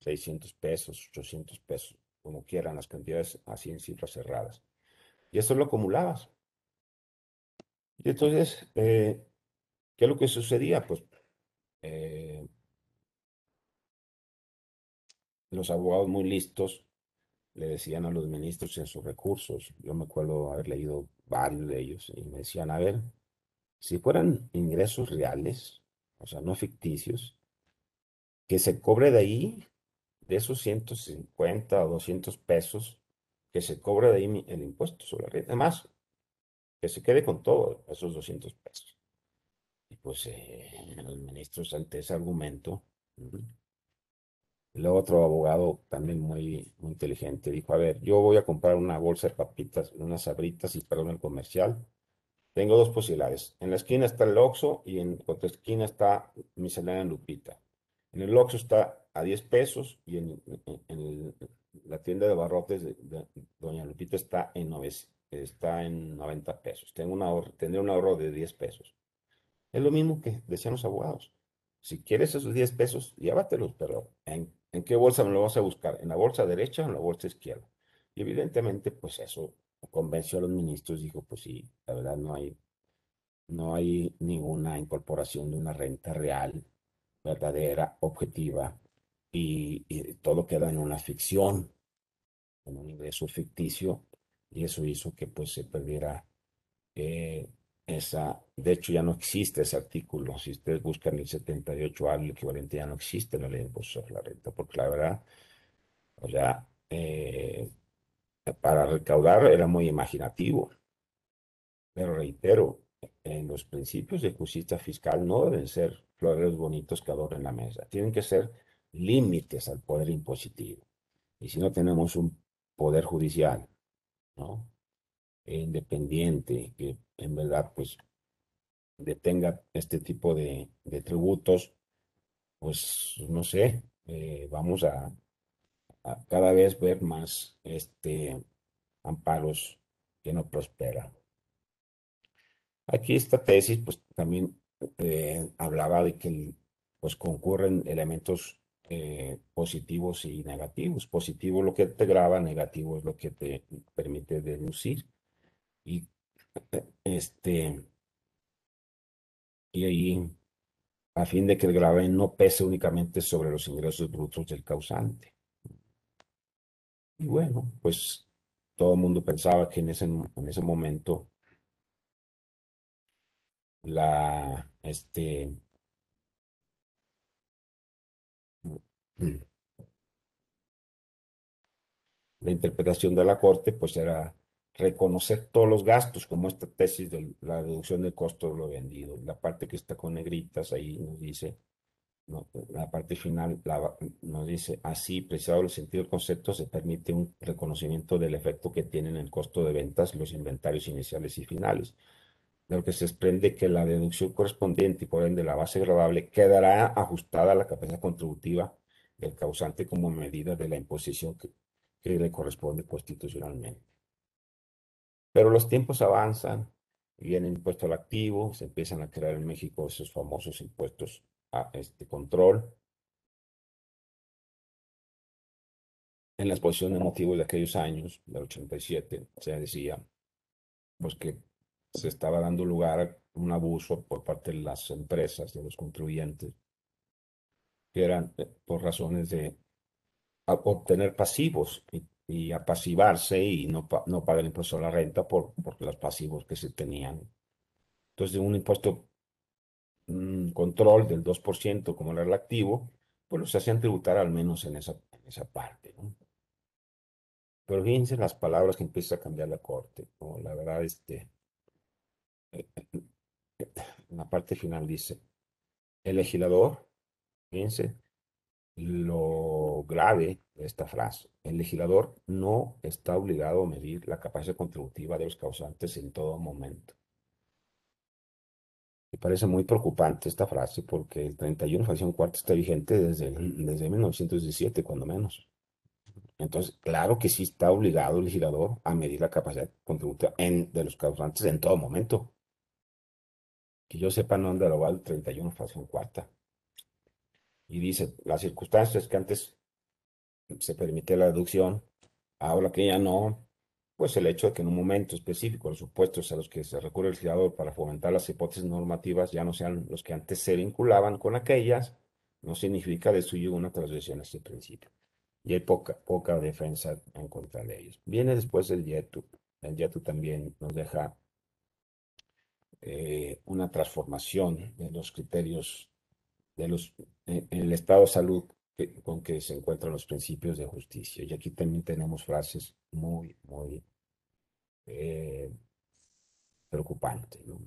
600 pesos, 800 pesos, como quieran las cantidades así en cifras cerradas. Y eso lo acumulabas. Y entonces, eh, ¿qué es lo que sucedía? Pues eh, los abogados muy listos le decían a los ministros en sus recursos, yo me acuerdo haber leído varios de ellos, y me decían, a ver, si fueran ingresos reales, o sea, no ficticios, que se cobre de ahí, de esos 150 o 200 pesos, que se cobre de ahí el impuesto sobre la renta. Además, que se quede con todo, esos 200 pesos. Y pues eh, los ministros ante ese argumento, el otro abogado también muy, muy inteligente dijo, a ver, yo voy a comprar una bolsa de papitas, unas sabritas y perdón el comercial. Tengo dos posibilidades. En la esquina está el Oxxo y en otra esquina está miscelánea Lupita. En el Oxxo está a 10 pesos y en, la tienda de barrotes de, Doña Lupita está en, está en 90 pesos. Tengo un ahorro, tendré un ahorro de 10 pesos. Es lo mismo que decían los abogados. Si quieres esos 10 pesos, llévatelos, pero ¿en, ¿en qué bolsa me lo vas a buscar? ¿En la bolsa derecha o en la bolsa izquierda? Y evidentemente, pues eso convenció a los ministros, dijo, pues sí, la verdad no hay, no hay ninguna incorporación de una renta real, verdadera, objetiva, y, todo queda en una ficción, en un ingreso ficticio, y eso hizo que pues se perdiera eh, esa, de hecho ya no existe ese artículo, si ustedes buscan el 78A, el equivalente ya no existe en la ley de impuestos la renta, porque la verdad, o sea, eh, para recaudar era muy imaginativo, pero reitero, en los principios de justicia fiscal no deben ser floreros bonitos que adornen la mesa, tienen que ser límites al poder impositivo. Y si no tenemos un poder judicial, ¿no? independiente, que en verdad, pues, detenga este tipo de, tributos, pues, no sé, eh, vamos a, a, cada vez ver más este, amparos que no prosperan. Aquí esta tesis, pues, también eh, hablaba de que pues concurren elementos eh, positivos y negativos. Positivo lo que te graba, negativo es lo que te permite deducir. Y este y ahí a fin de que el gravamen no pese únicamente sobre los ingresos brutos del causante. Y bueno, pues todo el mundo pensaba que en ese, en ese momento la, este, la interpretación de la Corte, pues era reconocer todos los gastos, como esta tesis de la reducción del costo de lo vendido. La parte que está con negritas ahí nos dice, la parte final nos dice, así, precisado el sentido del concepto, se permite un reconocimiento del efecto que tienen en el costo de ventas los inventarios iniciales y finales de lo que se desprende que la deducción correspondiente y por ende la base grabable quedará ajustada a la capacidad contributiva del causante como medida de la imposición que, le corresponde constitucionalmente. Pero los tiempos avanzan, viene el impuesto al activo, se empiezan a crear en México esos famosos impuestos a este control. En la exposición de motivos de aquellos años, del 87, se decía pues que se estaba dando lugar a un abuso por parte de las empresas, de los contribuyentes, que eran eh, por razones de obtener pasivos y, apasivarse y no, no pagar impuesto a la renta por, por los pasivos que se tenían. Entonces, un impuesto un control del 2% como era el activo, pues los hacían tributar al menos en esa, esa parte. Pero fíjense las palabras que empieza a cambiar la corte. La verdad, este, en la parte final dice, el legislador, fíjense lo grave de esta frase, el legislador no está obligado a medir la capacidad contributiva de los causantes en todo momento. Me parece muy preocupante esta frase porque el 31 fracción cuarta está vigente desde, desde 1917, cuando menos. Entonces, claro que sí está obligado el legislador a medir la capacidad contributiva en, de los causantes en todo momento que yo sepa no derogado el 31 fracción cuarta. Y dice, las circunstancias que antes se permitía la deducción, ahora que ya no, pues el hecho de que en un momento específico los supuestos a los que se recurre el legislador para fomentar las hipótesis normativas ya no sean los que antes se vinculaban con aquellas, no significa de suyo una transgresión a este principio. Y hay poca, poca defensa en contra de ellos. Viene después el YETU. El YETU también nos deja eh, una transformación de los criterios de los, en el estado de salud con que se encuentran los principios de justicia. Y aquí también tenemos frases muy, muy, eh, preocupante. ¿no?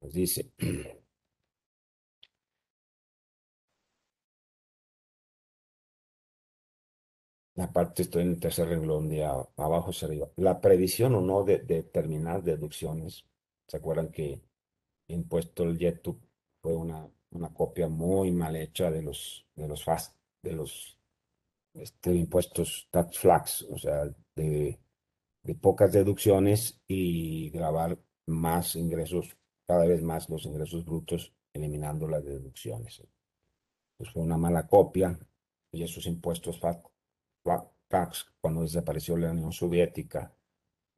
Nos dice, la parte, estoy en el tercer renglón de abajo hacia arriba, la previsión o no de, determinar deducciones. ¿Se acuerdan que impuesto el YETU fue una, una copia muy mal hecha de los, de los, fast, de los este, impuestos tax flags, o sea, de, de pocas deducciones y grabar más ingresos, cada vez más los ingresos brutos, eliminando las deducciones. Pues fue una mala copia y esos impuestos tax, cuando desapareció la Unión Soviética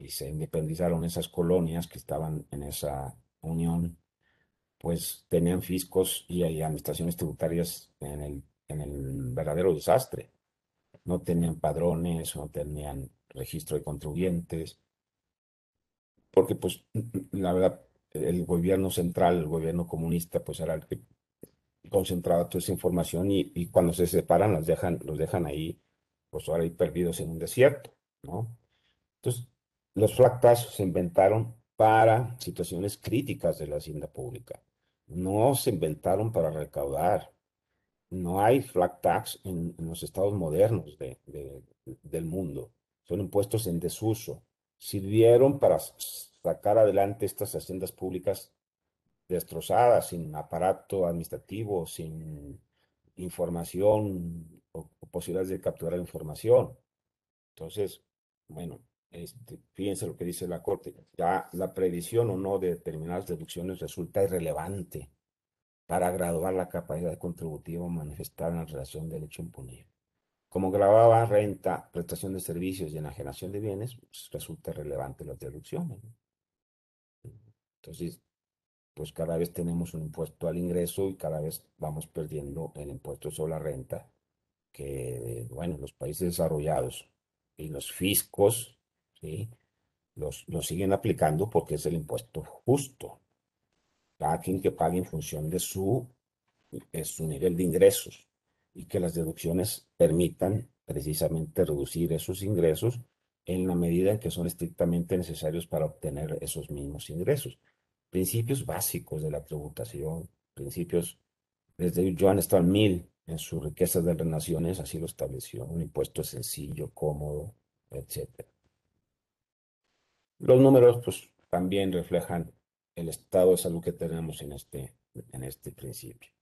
y se independizaron esas colonias que estaban en esa unión, pues tenían fiscos y, administraciones tributarias en el, en el verdadero desastre. No tenían padrones, no tenían registro de contribuyentes, porque pues la verdad el gobierno central, el gobierno comunista, pues era el que concentraba toda esa información y, cuando se separan los dejan, los dejan ahí, pues ahora ahí perdidos en un desierto, ¿no? Entonces, los flat se inventaron para situaciones críticas de la hacienda pública. No se inventaron para recaudar. No hay flat tax en, los estados modernos del mundo. Son impuestos en desuso. Sirvieron para sacar adelante estas haciendas públicas destrozadas, sin aparato administrativo, sin información o, posibilidades de capturar información. Entonces, bueno, este, fíjense lo que dice la Corte. Ya la previsión o no de determinadas deducciones resulta irrelevante para graduar la capacidad contributiva manifestada en relación del hecho imponible. Como grababa renta, prestación de servicios y enajenación de bienes, pues, resulta relevante las deducciones. Entonces, pues cada vez tenemos un impuesto al ingreso y cada vez vamos perdiendo el impuesto sobre la renta, que, bueno, los países desarrollados y los fiscos, ¿sí? Los, los siguen aplicando porque es el impuesto justo. Cada quien que pague en función de su, de su nivel de ingresos y que las deducciones permitan precisamente reducir esos ingresos en la medida en que son estrictamente necesarios para obtener esos mismos ingresos. Principios básicos de la tributación, principios desde Joan Stuart Mill en su Riquezas de las Naciones así lo estableció, un impuesto sencillo, cómodo, etc. Los números pues también reflejan el estado de salud que tenemos en este, en este principio.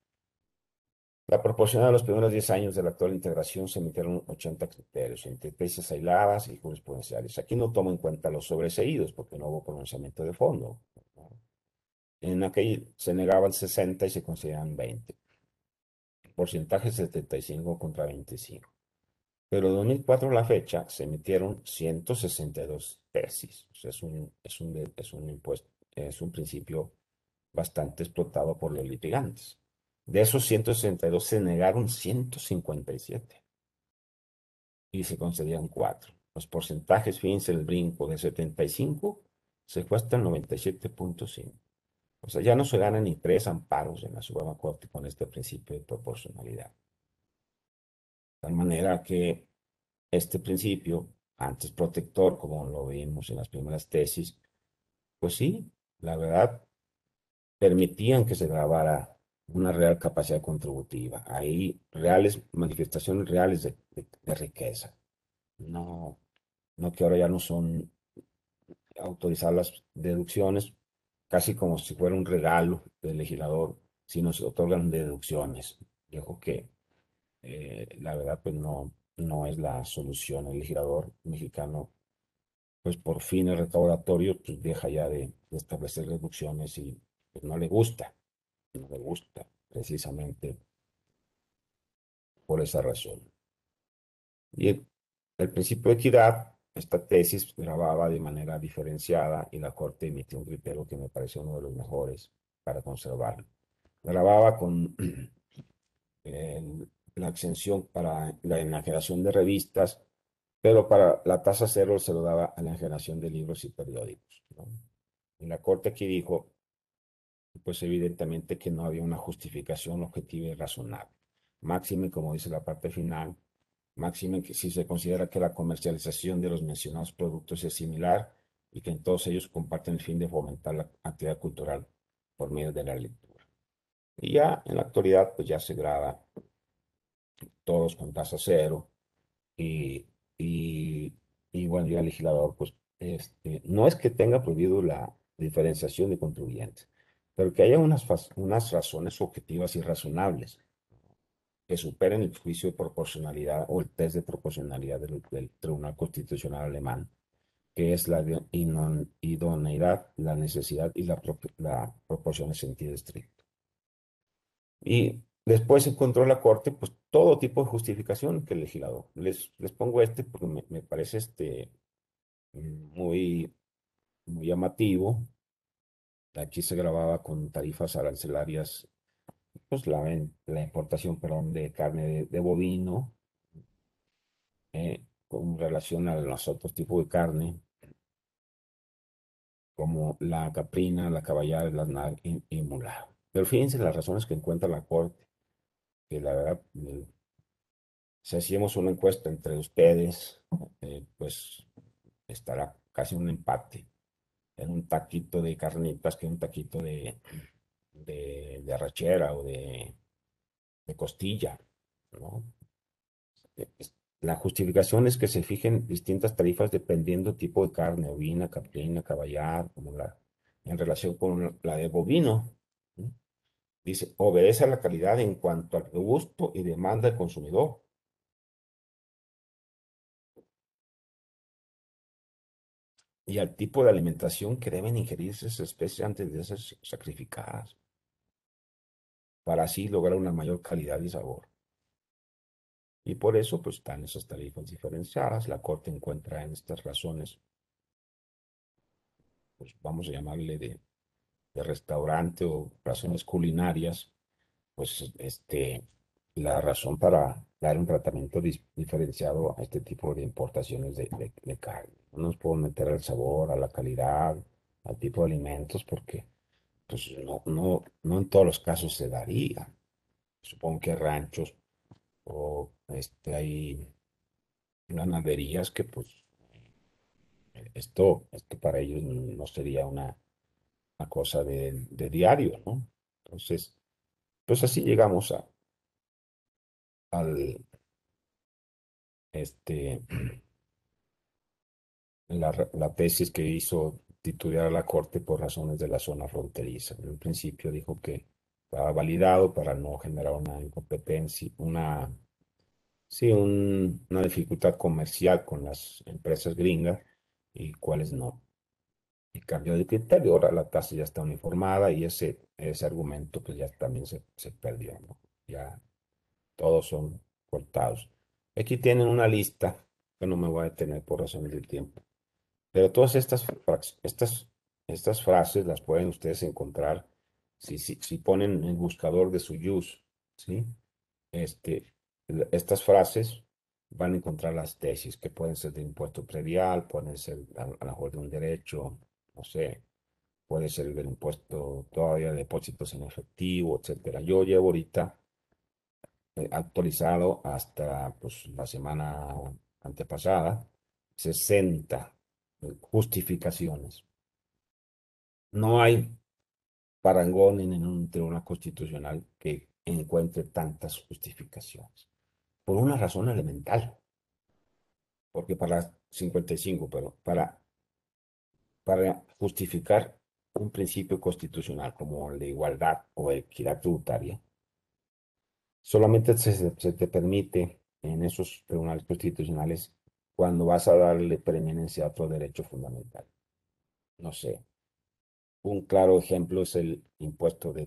La proporción de los primeros 10 años de la actual integración se emitieron 80 criterios, entre tesis aisladas y jurisprudenciales. Aquí no tomo en cuenta los sobreseídos porque no hubo pronunciamiento de fondo. En aquel se negaban 60 y se consideraban 20. Porcentaje 75 contra 25. Pero en 2004 a la fecha se emitieron 162 tesis. es, un, es, un, es, un impuesto, es un principio bastante explotado por los litigantes. De esos 162 se negaron 157 y se concedían 4. Los porcentajes, fíjense, el brinco de 75 se fue el 97.5. O sea, ya no se ganan ni tres amparos en la Suprema Corte con este principio de proporcionalidad. De tal manera que este principio, antes protector, como lo vimos en las primeras tesis, pues sí, la verdad, permitían que se grabara una real capacidad contributiva. Hay reales manifestaciones reales de, riqueza. No, no que ahora ya no son autorizar las deducciones, casi como si fuera un regalo del legislador, sino se otorgan deducciones. Dijo que eh, la verdad pues no, no es la solución. El legislador mexicano, pues por fines recaudatorios, pues deja ya de, establecer deducciones y pues, no le gusta no me gusta precisamente por esa razón. Y el, principio de equidad, esta tesis grababa de manera diferenciada y la Corte emitió un criterio que me pareció uno de los mejores para conservarlo. Grababa con la exención para la enajenación de revistas, pero para la tasa cero se lo daba a la enajenación de libros y periódicos. Y la Corte aquí dijo pues evidentemente que no había una justificación objetiva y razonable. Máxime, como dice la parte final, máxime que si se considera que la comercialización de los mencionados productos es similar y que todos ellos comparten el fin de fomentar la actividad cultural por medio de la lectura. Y ya en la actualidad, pues ya se graba todos con tasa cero y, y, y bueno, ya el legislador, pues este, no es que tenga prohibido la diferenciación de contribuyentes, pero que haya unas, unas razones objetivas y razonables que superen el juicio de proporcionalidad o el test de proporcionalidad del, del Tribunal Constitucional Alemán que es la idoneidad, la necesidad y la, la proporción en sentido estricto. Y después encontró la Corte pues, todo tipo de justificación que el legislador. Les, les pongo este porque me, me parece este, muy, muy llamativo. Aquí se grababa con tarifas arancelarias, pues la, la importación, perdón, de carne de, bovino, eh, con relación a los otros tipos de carne, como la caprina, la caballada, asnar y, y Pero fíjense las razones que encuentra la Corte, que la verdad, eh, si hacíamos una encuesta entre ustedes, eh, pues estará casi un empate en un taquito de carnitas que un taquito de, de, de arrachera o de, de costilla, ¿no? La justificación es que se fijen distintas tarifas dependiendo tipo de carne, ovina, caprina, caballar, como la, en relación con la de bovino. Dice, obedece a la calidad en cuanto al gusto y demanda del consumidor. Y al tipo de alimentación que deben ingerirse esas especies antes de ser sacrificadas, para así lograr una mayor calidad y sabor. Y por eso pues están esas tarifas diferenciadas. La Corte encuentra en estas razones, pues vamos a llamarle de, restaurante o razones culinarias, pues este, la razón para dar un tratamiento diferenciado a este tipo de importaciones de, carne. No nos podemos meter al sabor, a la calidad, al tipo de alimentos, porque pues no, no, no en todos los casos se daría. Supongo que ranchos o este, hay ganaderías que pues esto, esto para ellos no sería una, una cosa de, diario, ¿no? Entonces, pues así llegamos a al este la, la tesis que hizo titular a la Corte por razones de la zona fronteriza. En un principio dijo que estaba validado para no generar una incompetencia, una, sí, una dificultad comercial con las empresas gringas y cuáles no. Y cambió de criterio, ahora la tasa ya está uniformada y ese, ese argumento pues ya también se, se perdió, ¿no? Ya todos son cortados. Aquí tienen una lista que no me voy a detener por razones de tiempo. Pero todas estas, estas, estas frases las pueden ustedes encontrar si, si, ponen en buscador de su use, ¿sí? Este, estas frases van a encontrar las tesis que pueden ser de impuesto predial, pueden ser a, lo mejor de un derecho, no sé, puede ser del impuesto todavía de depósitos en efectivo, etcétera. Yo llevo ahorita eh, actualizado hasta pues, la semana antepasada 60 justificaciones. No hay parangón en un tribunal constitucional que encuentre tantas justificaciones. Por una razón elemental. Porque para 55, pero para, para justificar un principio constitucional como de igualdad o equidad tributaria, solamente se, se te permite en esos tribunales constitucionales cuando vas a darle preeminencia a otro derecho fundamental. No sé, un claro ejemplo es el impuesto de,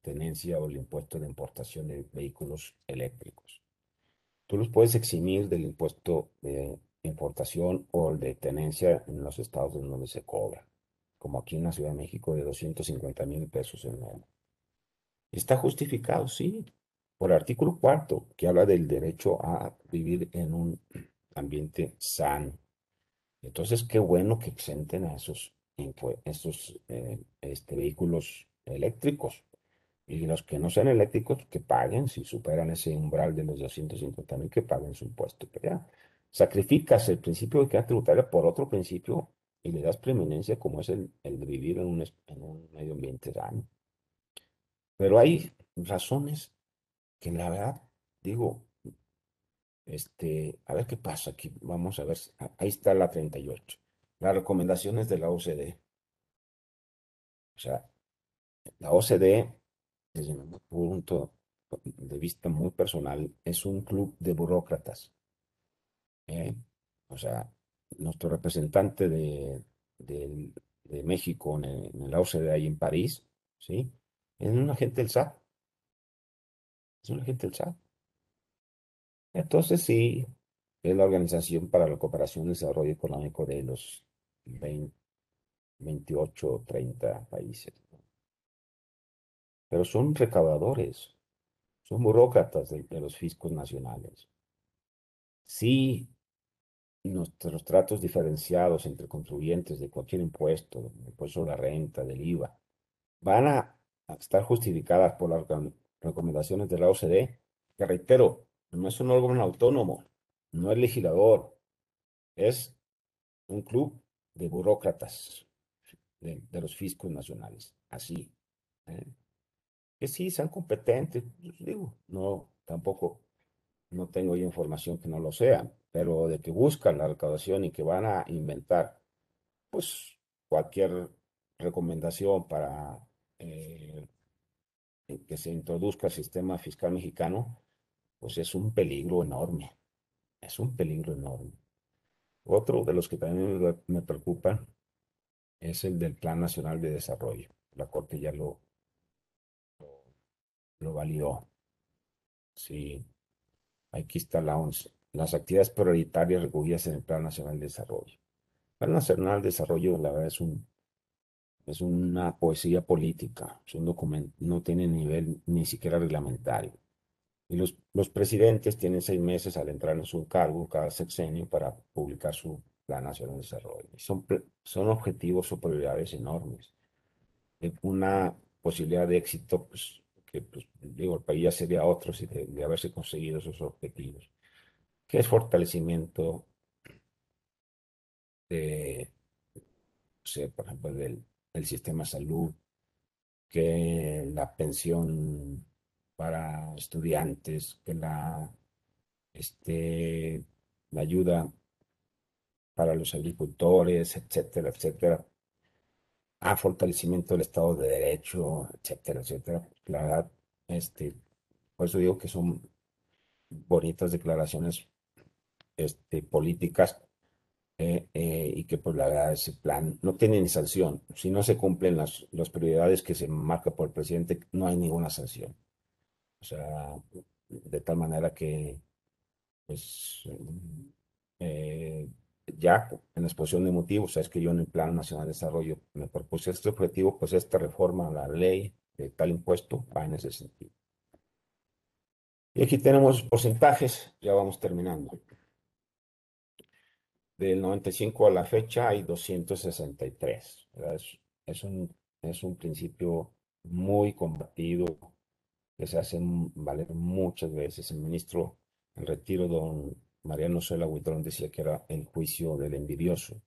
tenencia o el impuesto de importación de vehículos eléctricos. Tú los puedes eximir del impuesto de importación o de tenencia en los estados donde se cobra, como aquí en la Ciudad de México de 250 mil pesos en año. Está justificado, sí, por el artículo cuarto, que habla del derecho a vivir en un ambiente sano. Entonces, qué bueno que exenten a esos eh, este, vehículos eléctricos. Y los que no sean eléctricos, que paguen, si superan ese umbral de los 250 mil, que paguen su impuesto. Pero ya, sacrificas el principio de equidad tributaria por otro principio y le das preeminencia como es el, el de vivir en un, en un medio ambiente sano. Pero hay razones que la verdad, digo, este, a ver qué pasa aquí. Vamos a ver. Ahí está la 38. Las recomendaciones de la OCDE. O sea, la OCDE, desde mi punto de vista muy personal, es un club de burócratas. ¿Eh? O sea, nuestro representante de, México en, la OCDE ahí en París, ¿sí? Es un agente del SAT. Es un agente del SAT. Entonces sí, es la Organización para la Cooperación y Desarrollo Económico de los 28 o 30 países. Pero son recaudadores, son burócratas de, los fiscos nacionales. Sí, nuestros tratos diferenciados entre contribuyentes de cualquier impuesto, del impuesto de la renta, del IVA, van a, estar justificadas por las recomendaciones de la OCDE, que reitero, no es un órgano autónomo, no es legislador, es un club de burócratas de, los fiscos nacionales, así. ¿eh? Que sí, sean competentes, pues, digo, no, tampoco, no tengo información que no lo sean, pero de que buscan la recaudación y que van a inventar, pues, cualquier recomendación para eh, que se introduzca el sistema fiscal mexicano, pues es un peligro enorme, es un peligro enorme. Otro de los que también me preocupa es el del Plan Nacional de Desarrollo. La Corte ya lo, lo, validó. Sí, aquí está la ONCE. Las actividades prioritarias recogidas en el Plan Nacional de Desarrollo. El Plan Nacional de Desarrollo, la verdad, es un es una poesía política, es un documento, no tiene nivel ni siquiera reglamentario. Y los, los presidentes tienen seis meses al entrar en su cargo cada sexenio para publicar su Plan Nacional de Desarrollo. Son, son objetivos o prioridades enormes. Una posibilidad de éxito, pues, que pues, digo, el país ya sería otro si de, haberse conseguido esos objetivos, que es fortalecimiento de, por ejemplo, del, del sistema de salud, que la pensión para estudiantes, que la, este, la ayuda para los agricultores, etcétera, etcétera, a fortalecimiento del Estado de Derecho, etcétera, etcétera. La verdad, este, por eso digo que son bonitas declaraciones este, políticas eh, eh, y que pues la verdad ese plan no tiene ni sanción. Si no se cumplen las, las prioridades que se marca por el presidente, no hay ninguna sanción. O sea, de tal manera que, pues, eh, ya en la exposición de motivos, es que yo en el Plan Nacional de Desarrollo me propuse este objetivo, pues esta reforma a la ley de tal impuesto va en ese sentido. Y aquí tenemos porcentajes, ya vamos terminando. Del 95 a la fecha hay 263. Es, es, un, es un principio muy combatido, que se hacen valer muchas veces. El ministro en retiro, don Mariano Sola Huitrón, decía que era el juicio del envidioso.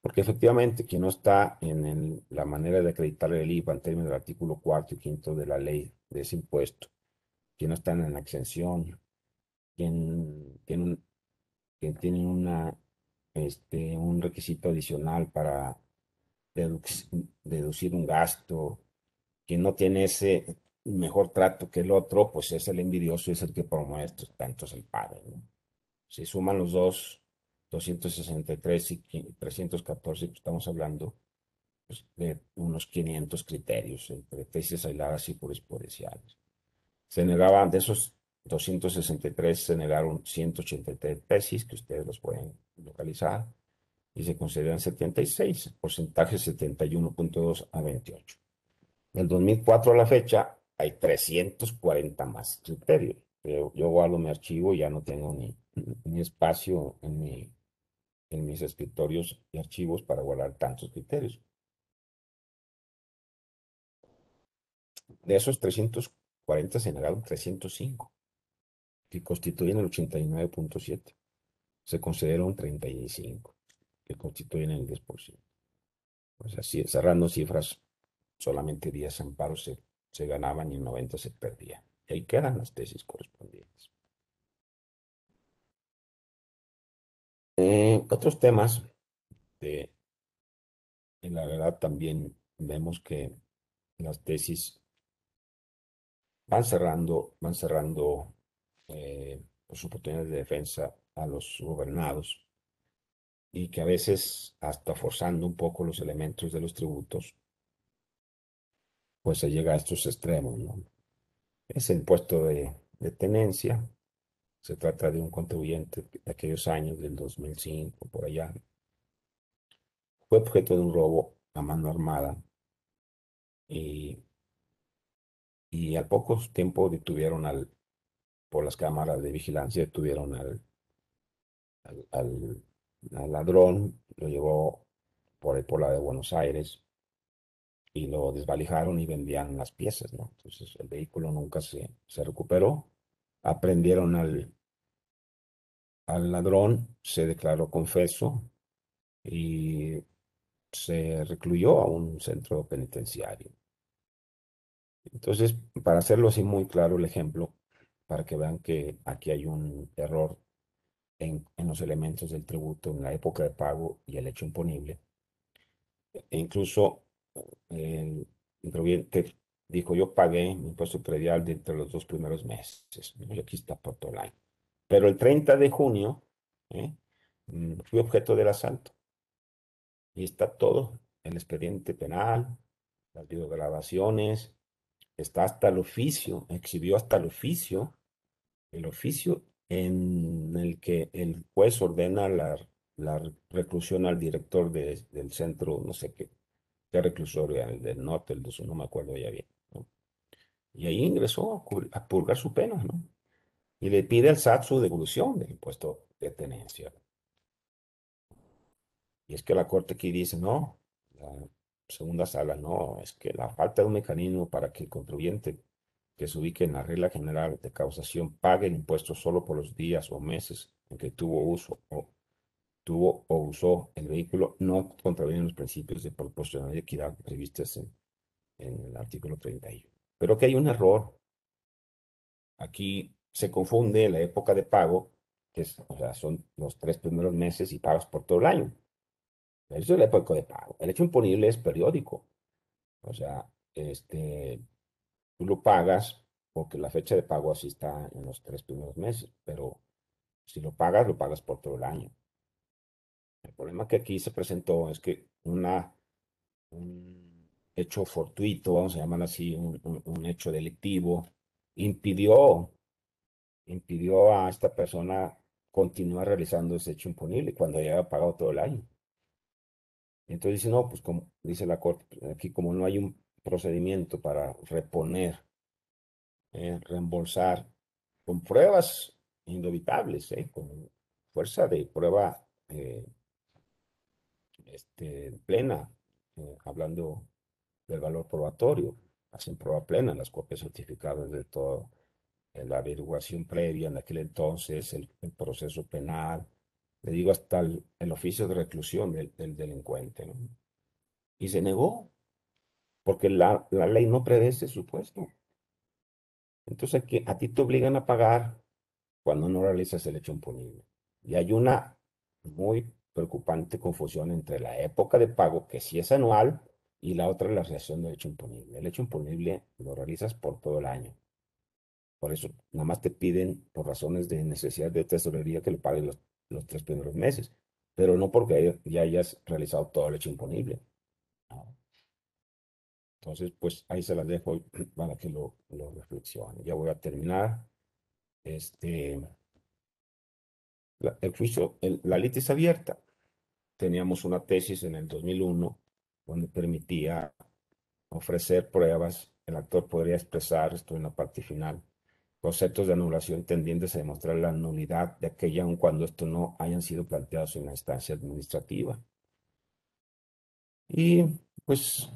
Porque efectivamente, quien no está en la manera de acreditar el IVA en términos del artículo cuarto y quinto de la ley de ese impuesto, quien no está en la exención, quien tiene, este, un requisito adicional para deducir un gasto, quien no tiene ese mejor trato que el otro, pues es el envidioso y es el que promueve tantos el padre. ¿no? Si suman los dos, 263 y 314, pues estamos hablando pues, de unos 500 criterios entre tesis aisladas y jurisprudenciales. Se negaban, de esos 263 se negaron 183 tesis, que ustedes los pueden localizar, y se consideran 76, porcentaje 71.2 a 28. Del 2004 a la fecha, hay 340 más criterios. Yo, yo guardo mi archivo y ya no tengo ni, ni espacio en, mi, en mis escritorios y archivos para guardar tantos criterios. De esos 340 se negaron 305, que constituyen el 89.7. Se considera un 35. que constituyen el 10%. Pues así, cerrando cifras, solamente 10 amparos se, se ganaban y 90 se perdían. Y ahí quedan las tesis correspondientes. Eh, otros temas de, la verdad también vemos que las tesis van cerrando, van cerrando eh, sus oportunidades de defensa a los gobernados y que a veces hasta forzando un poco los elementos de los tributos, pues se llega a estos extremos. Es el impuesto de, de tenencia, se trata de un contribuyente de aquellos años, del 2005, por allá. Fue objeto de un robo a mano armada y, y al poco tiempo detuvieron al, por las cámaras de vigilancia, detuvieron al, al, ladrón, lo llevó por el por la de Buenos Aires y lo desvalijaron y vendían las piezas, ¿no? Entonces el vehículo nunca se, se recuperó. Aprendieron al, al ladrón, se declaró confeso y se recluyó a un centro penitenciario. Entonces, para hacerlo así muy claro el ejemplo, para que vean que aquí hay un error en, en los elementos del tributo en la época de pago y el hecho imponible. E incluso el contribuyente dijo, yo pagué mi impuesto predial de entre los dos primeros meses, y aquí está el año. Pero el 30 de junio ¿eh? Mm, fui objeto del asalto. Y está todo, el expediente penal, las videograbaciones, está hasta el oficio, exhibió hasta el oficio, el oficio en el que el juez ordena la, la reclusión al director del centro, no sé qué, qué reclusorio, el del norte, el de sur, no me acuerdo ya bien. Y ahí ingresó a, purgar su pena, ¿no? Y le pide al SAT su devolución del impuesto de tenencia. Y es que la corte aquí dice, no, la segunda sala, no, es que la falta de un mecanismo para que el contribuyente que se ubique en la regla general de causación pague el impuesto solo por los días o meses en que tuvo uso o tuvo o usó el vehículo, no contraviene los principios de proporcionalidad y equidad previstos en el artículo 31. Pero que hay un error. Aquí se confunde la época de pago, que es, o sea, son los tres primeros meses y pagas por todo el año. Eso es la época de pago. El hecho imponible es periódico. O sea, este, tú lo pagas porque la fecha de pago así está en los tres primeros meses, pero si lo pagas, lo pagas por todo el año. El problema que aquí se presentó es que una, un hecho fortuito, vamos a llamar así, un, un hecho delictivo, impidió, impidió a esta persona continuar realizando ese hecho imponible cuando ya había pagado todo el año. Entonces dice, no, pues como dice la Corte, aquí como no hay un procedimiento para reponer, eh, reembolsar con pruebas indubitables, eh, con fuerza de prueba eh, este, plena, hablando del valor probatorio, hacen prueba plena las copias certificadas de todo, la averiguación previa en aquel entonces, el, proceso penal, le digo hasta el, oficio de reclusión del, del delincuente, ¿no? Y se negó, porque la, la ley no prevé ese supuesto. Entonces aquí, a ti te obligan a pagar cuando no realizas el hecho imponible. Y hay una muy preocupante confusión entre la época de pago, que sí es anual, y la otra la realización del hecho imponible. El hecho imponible lo realizas por todo el año. Por eso, nada más te piden, por razones de necesidad de tesorería, que lo pagues los, los tres primeros meses, pero no porque ya hayas realizado todo el hecho imponible. Entonces, pues ahí se las dejo para que lo, lo reflexionen. Ya voy a terminar. Este, el juicio, la litis abierta. Teníamos una tesis en el 2001 donde permitía ofrecer pruebas. El actor podría expresar, esto en la parte final, conceptos de anulación tendientes a demostrar la nulidad de aquella aun cuando esto no hayan sido planteados en la instancia administrativa. Y pues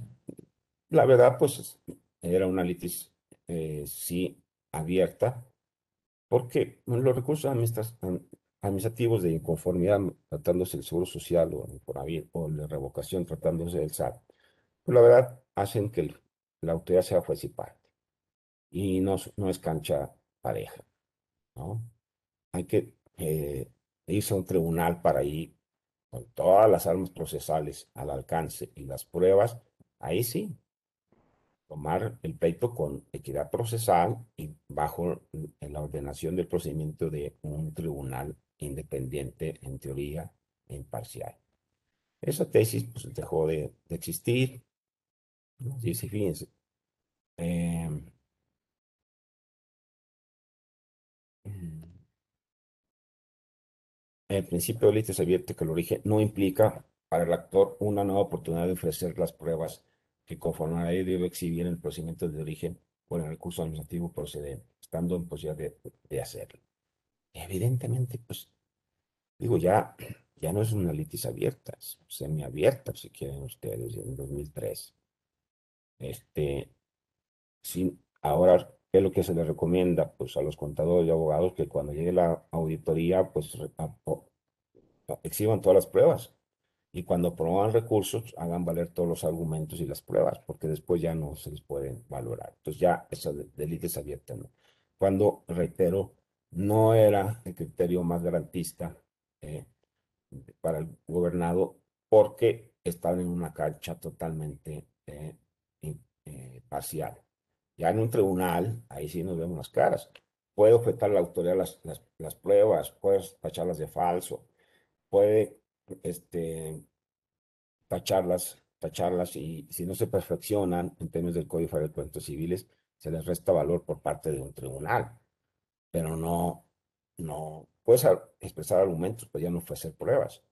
la verdad, pues era una litis, eh, sí, abierta, porque los recursos administrativos de inconformidad tratándose del Seguro Social o, o de revocación tratándose del SAT, pues la verdad hacen que la autoridad sea juez y parte y no, no es cancha pareja, ¿no? Hay que eh, irse a un tribunal para ir con todas las armas procesales al alcance y las pruebas, ahí sí, tomar el pleito con equidad procesal y bajo la ordenación del procedimiento de un tribunal independiente, en teoría, e imparcial. Esa tesis pues, dejó de, existir. Sí, fíjense. Em, el principio de límites abierto que el origen no implica para el actor una nueva oportunidad de ofrecer las pruebas que conforme a ley debe exhibir en el procedimiento de origen o en el recurso administrativo procedente, estando en posibilidad de, hacerlo. Evidentemente, pues, digo, ya, ya no es una litis abierta, es semiabierta, si quieren ustedes, en 2003. Este, sin, ahora, ¿qué es lo que se le recomienda? Pues a los contadores y abogados que cuando llegue la auditoría, pues exhiban todas las pruebas y cuando promuevan recursos hagan valer todos los argumentos y las pruebas, porque después ya no se les puede valorar. Entonces ya esa delito es abierta, ¿no? Cuando, reitero, no era el criterio más garantista eh, para el gobernado porque estaban en una cancha totalmente eh, eh, parcial. Ya en un tribunal, ahí sí nos vemos las caras. Puede objetar la autoridad las, las, pruebas, puede tacharlas de falso, puede este, tacharlas, tacharlas y si no se perfeccionan en términos del Código de Cuentos Civiles, se les resta valor por parte de un tribunal. Pero no, no, puedes expresar argumentos, pero ya no ofrecer pruebas.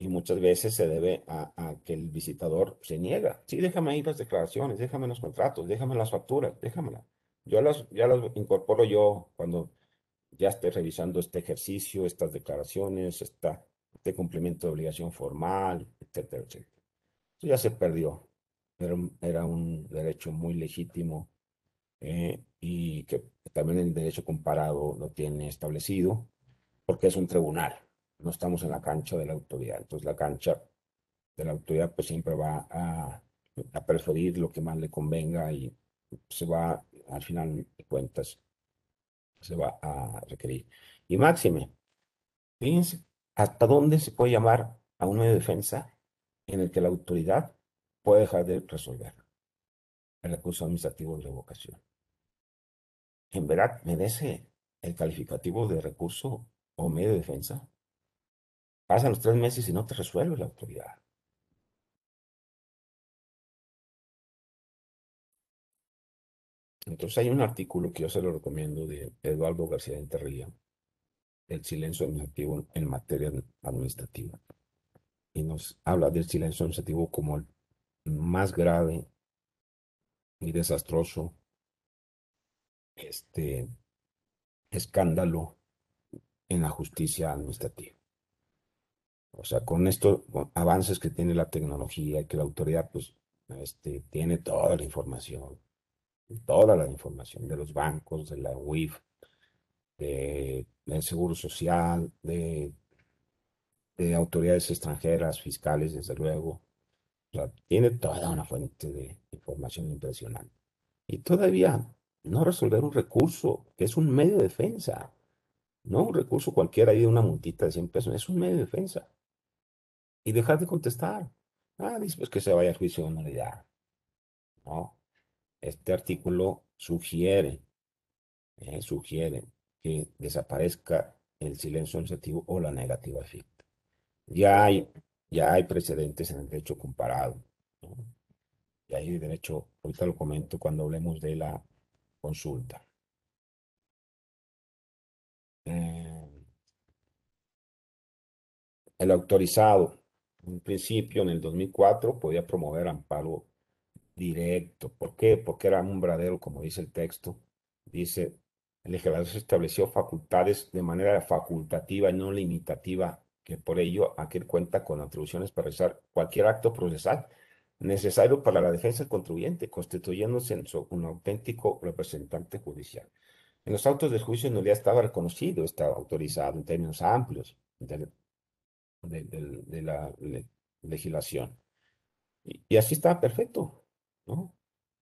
Y muchas veces se debe a, que el visitador se niega. Sí, déjame ahí las declaraciones, déjame los contratos, déjame las facturas, déjamelas. Yo las, ya las incorporo yo cuando ya esté revisando este ejercicio, estas declaraciones, esta, de cumplimiento de obligación formal, etcétera, etcétera. Eso ya se perdió. Era, era un derecho muy legítimo eh, y que también el derecho comparado lo tiene establecido porque es un tribunal. No estamos en la cancha de la autoridad. Entonces la cancha de la autoridad pues siempre va a, preferir lo que más le convenga y se va, al final de cuentas, se va a requerir. Y máxime, ¿Hasta dónde se puede llamar a un medio de defensa en el que la autoridad puede dejar de resolver el recurso administrativo de revocación? ¿En verdad merece el calificativo de recurso o medio de defensa? Pasan los tres meses y no te resuelve la autoridad. Entonces hay un artículo que yo se lo recomiendo de Eduardo García de Enterría, el silencio administrativo en materia administrativa. Y nos habla del silencio administrativo como el más grave y desastroso este, escándalo en la justicia administrativa. O sea, con estos avances que tiene la tecnología y que la autoridad pues, este, tiene toda la información, toda la información de los bancos, de la UIF, de, del Seguro Social, de, de, autoridades extranjeras, fiscales, desde luego. tiene toda una fuente de información impresionante. Y todavía no resolver un recurso que es un medio de defensa. No un recurso cualquiera ahí de una multita de 100 pesos, es un medio de defensa. Y dejar de contestar. Ah, dice pues que se vaya a juicio de nulidad. No. Este artículo sugiere, eh, sugiere que desaparezca el silencio administrativo o la negativa efecto. Ya hay, ya hay precedentes en el derecho comparado. Y hay derecho, ahorita lo comento cuando hablemos de la consulta. Eh, el autorizado, en principio en el 2004, podía promover amparo directo. ¿Por qué? Porque era un bradero, como dice el texto. Dice, el legislador estableció facultades de manera facultativa y no limitativa, que por ello aquel cuenta con atribuciones para realizar cualquier acto procesal necesario para la defensa del contribuyente, constituyéndose en un auténtico representante judicial. en los autos del juicio de nulidad estaba reconocido, estaba autorizado en términos amplios de, la legislación. Y, y, así estaba perfecto, ¿no?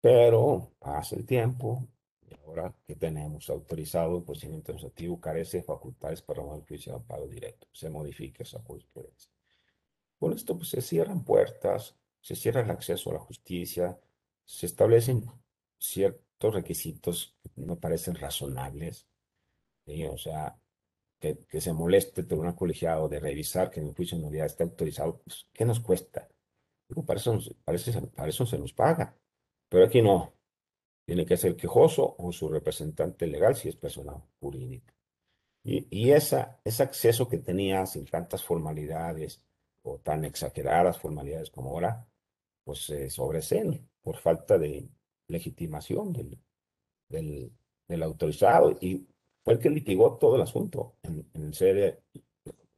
Pero pasa el tiempo, y ahora que tenemos autorizado el procedimiento administrativo carece de facultades para un juicio de amparo directo. Se modifica esa jurisprudencia. Con esto pues, se cierran puertas, se cierra el acceso a la justicia, se establecen ciertos requisitos que me parecen razonables. O sea, que, se moleste el tribunal colegiado de revisar que el juicio de nulidad está autorizado, pues, ¿qué nos cuesta? Digo, para, eso, para, eso se nos paga. Pero aquí no. Tiene que ser quejoso o su representante legal si es persona jurídica. Y, y ese acceso que tenía sin tantas formalidades o tan exageradas formalidades como ahora, pues se sobreseen por falta de legitimación del, del, autorizado. Y fue el que litigó todo el asunto en, en sede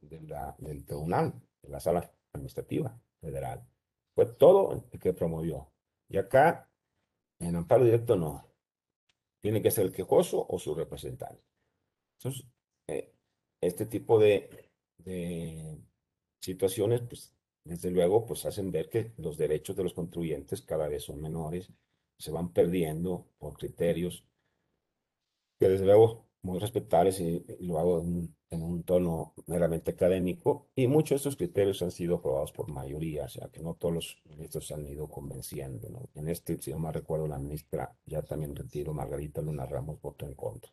de la, del tribunal, de la sala administrativa federal. Fue todo el que promovió. Y acá en amparo directo no. Tiene que ser el quejoso o su representante. Entonces, eh, este tipo de, situaciones, pues, desde luego, pues hacen ver que los derechos de los contribuyentes cada vez son menores, se van perdiendo por criterios que desde luego muy respetables y, lo hago en, un tono meramente académico, y muchos de estos criterios han sido aprobados por mayoría, o sea que no todos los ministros se han ido convenciendo. En este, si no me recuerdo, la ministra ya también retiro, Margarita Luna Ramos, votó en contra.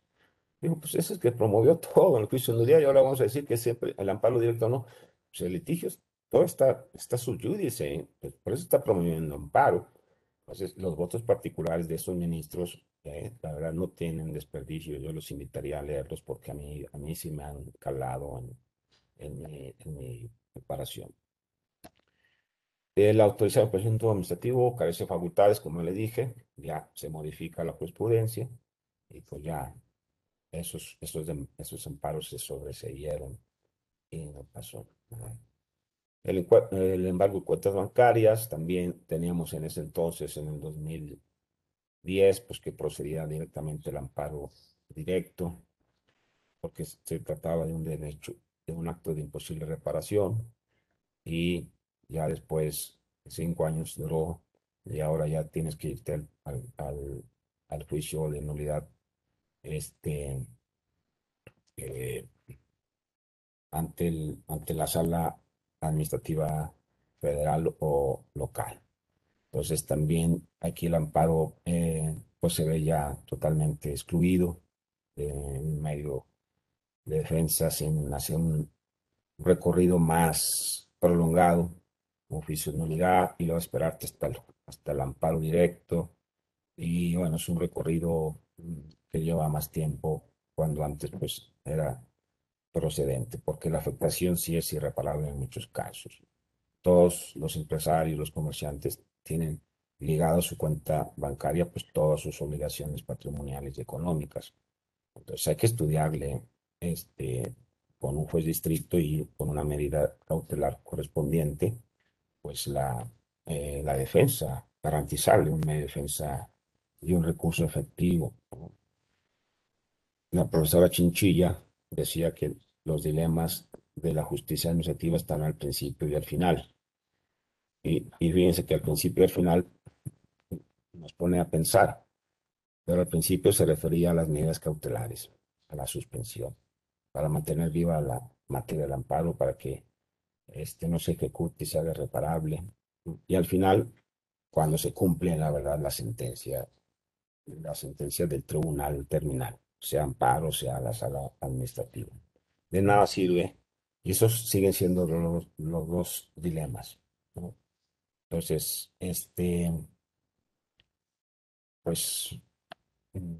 Digo, pues ese es que promovió todo en el juicio de día, y ahora vamos a decir que siempre el amparo directo no. Pues el litigio, todo está, está su ¿eh? pues por eso está promoviendo amparo. Entonces, los votos particulares de esos ministros la verdad no tienen desperdicio. Yo los invitaría a leerlos porque a mí, a mí sí me han calado en, mi, preparación. El autorizado del procedimiento administrativo carece de facultades, como le dije, ya se modifica la jurisprudencia y pues ya esos, esos, esos amparos se sobreseyeron y no pasó El, embargo de cuentas bancarias también teníamos en ese entonces, en el 2000, 10, pues que procedía directamente el amparo directo, porque se trataba de un derecho, de un acto de imposible reparación, y ya después, cinco años duró, y ahora ya tienes que irte al, al, al juicio de nulidad este, eh, ante, el, ante la sala administrativa federal o local. Entonces también aquí el amparo eh, pues se ve ya totalmente excluido en medio de defensa sin hacer un recorrido más prolongado, oficio de nulidad y luego esperarte hasta el, hasta el amparo directo. Y bueno, es un recorrido que lleva más tiempo cuando antes pues era procedente, porque la afectación sí es irreparable en muchos casos. Todos los empresarios, los comerciantes tienen ligado a su cuenta bancaria pues todas sus obligaciones patrimoniales y económicas. Entonces hay que estudiarle este, con un juez distrito y con una medida cautelar correspondiente, pues la, eh, la defensa, garantizarle una defensa y un recurso efectivo. La profesora Chinchilla decía que los dilemas de la justicia administrativa están al principio y al final. Y, fíjense que al principio y al final nos pone a pensar, pero al principio se refería a las medidas cautelares, a la suspensión, para mantener viva la materia del amparo, para que este no se ejecute y se haga reparable. Y al final, cuando se cumple, la verdad, la sentencia, la sentencia del tribunal terminal, sea amparo, sea la sala administrativa. De nada sirve. Y esos siguen siendo los, los dos dilemas. Entonces, este, pues, mm,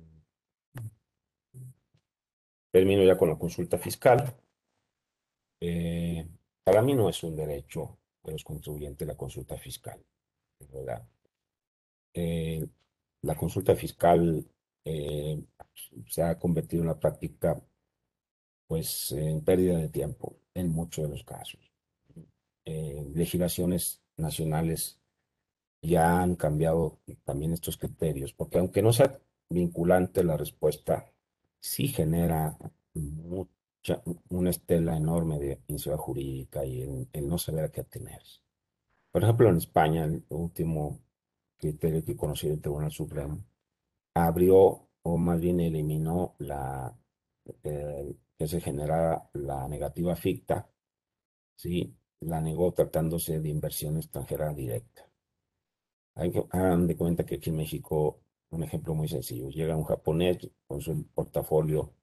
termino ya con la consulta fiscal. Eh, para mí no es un derecho de los contribuyentes la consulta fiscal, ¿verdad? Eh, la consulta fiscal eh, se ha convertido en una práctica, pues, en pérdida de tiempo en muchos de los casos. legislaciones nacionales ya han cambiado también estos criterios, porque aunque no sea vinculante la respuesta, sí genera una estela enorme de inseguridad jurídica y el, no saber a qué atenerse. Por ejemplo, en España, el último criterio que conocí del Tribunal Supremo abrió o más bien eliminó la eh, que se generara la negativa ficta, ¿sí? la negó tratándose de inversión extranjera directa. Hay que hagan de cuenta que aquí en México, un ejemplo muy sencillo, llega un japonés con su portafolio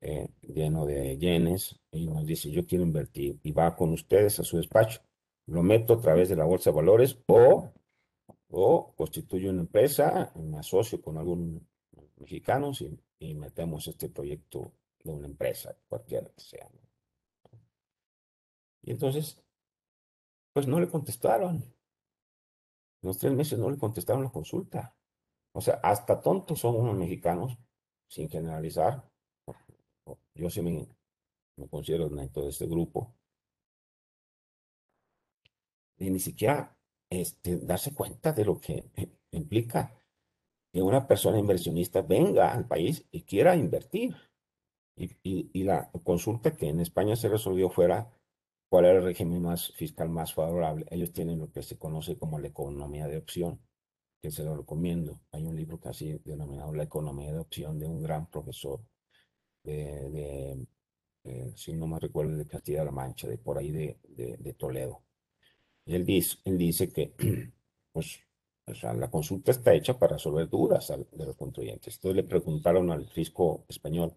eh, lleno de yenes y nos dice, yo quiero invertir y va con ustedes a su despacho. Lo meto a través de la bolsa de valores o, o constituyo una empresa, me asocio con algún mexicano y, y metemos este proyecto de una empresa, cualquiera que sea. Y entonces, pues no le contestaron. En los tres meses no le contestaron la consulta. O sea, hasta tontos son unos mexicanos, sin generalizar. Yo sí me, me considero dentro de este grupo. Y ni siquiera este, darse cuenta de lo que implica que una persona inversionista venga al país y quiera invertir. Y, y, la consulta que en España se resolvió fuera cuál era el régimen más fiscal más favorable. Ellos tienen lo que se conoce como la economía de opción, que se lo recomiendo. Hay un libro casi denominado La economía de opción de un gran profesor de, si no me recuerdo, de Castilla-La Mancha, de por ahí de, de, Toledo. Y él dice, él dice que pues, o sea, la consulta está hecha para resolver dudas de los contribuyentes. Entonces le preguntaron al fisco español,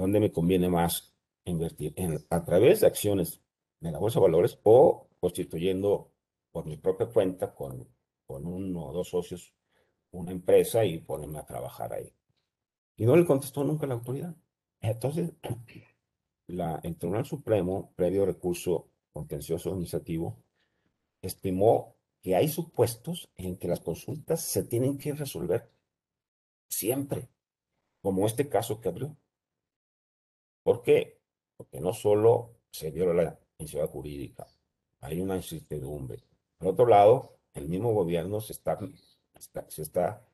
¿dónde me conviene más invertir? En, ¿A través de acciones de la bolsa de valores o constituyendo por mi propia cuenta con, con uno o dos socios una empresa y ponerme a trabajar ahí? Y no le contestó nunca la autoridad. Entonces, la, el Tribunal Supremo, previo recurso contencioso administrativo, estimó que hay supuestos en que las consultas se tienen que resolver siempre, como este caso que abrió. ¿Por qué? Porque no solo se viola la inseguridad jurídica, hay una incertidumbre. Por otro lado, el mismo gobierno se está, se está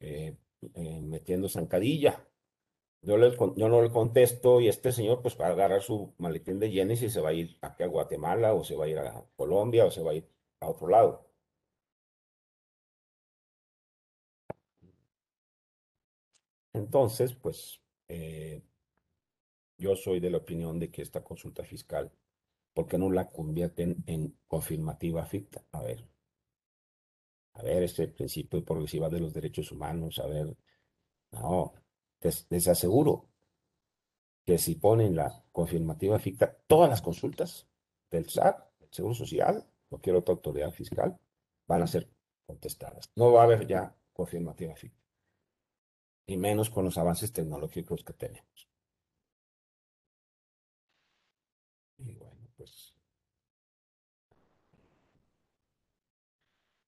eh, eh, metiendo zancadilla yo, yo no le contesto y este señor pues va a agarrar su maletín de yenes y se va a ir aquí a Guatemala o se va a ir a Colombia o se va a ir a otro lado. Entonces, pues eh, yo soy de la opinión de que esta consulta fiscal, ¿por qué no la convierten en confirmativa ficta? A ver, a ver, este principio progresiva de los derechos humanos, a ver, no, les, aseguro que si ponen la confirmativa ficta, todas las consultas del SAT, del Seguro Social, cualquier otra autoridad fiscal, van a ser contestadas. No va a haber ya confirmativa ficta. Y menos con los avances tecnológicos que tenemos. Y bueno, pues.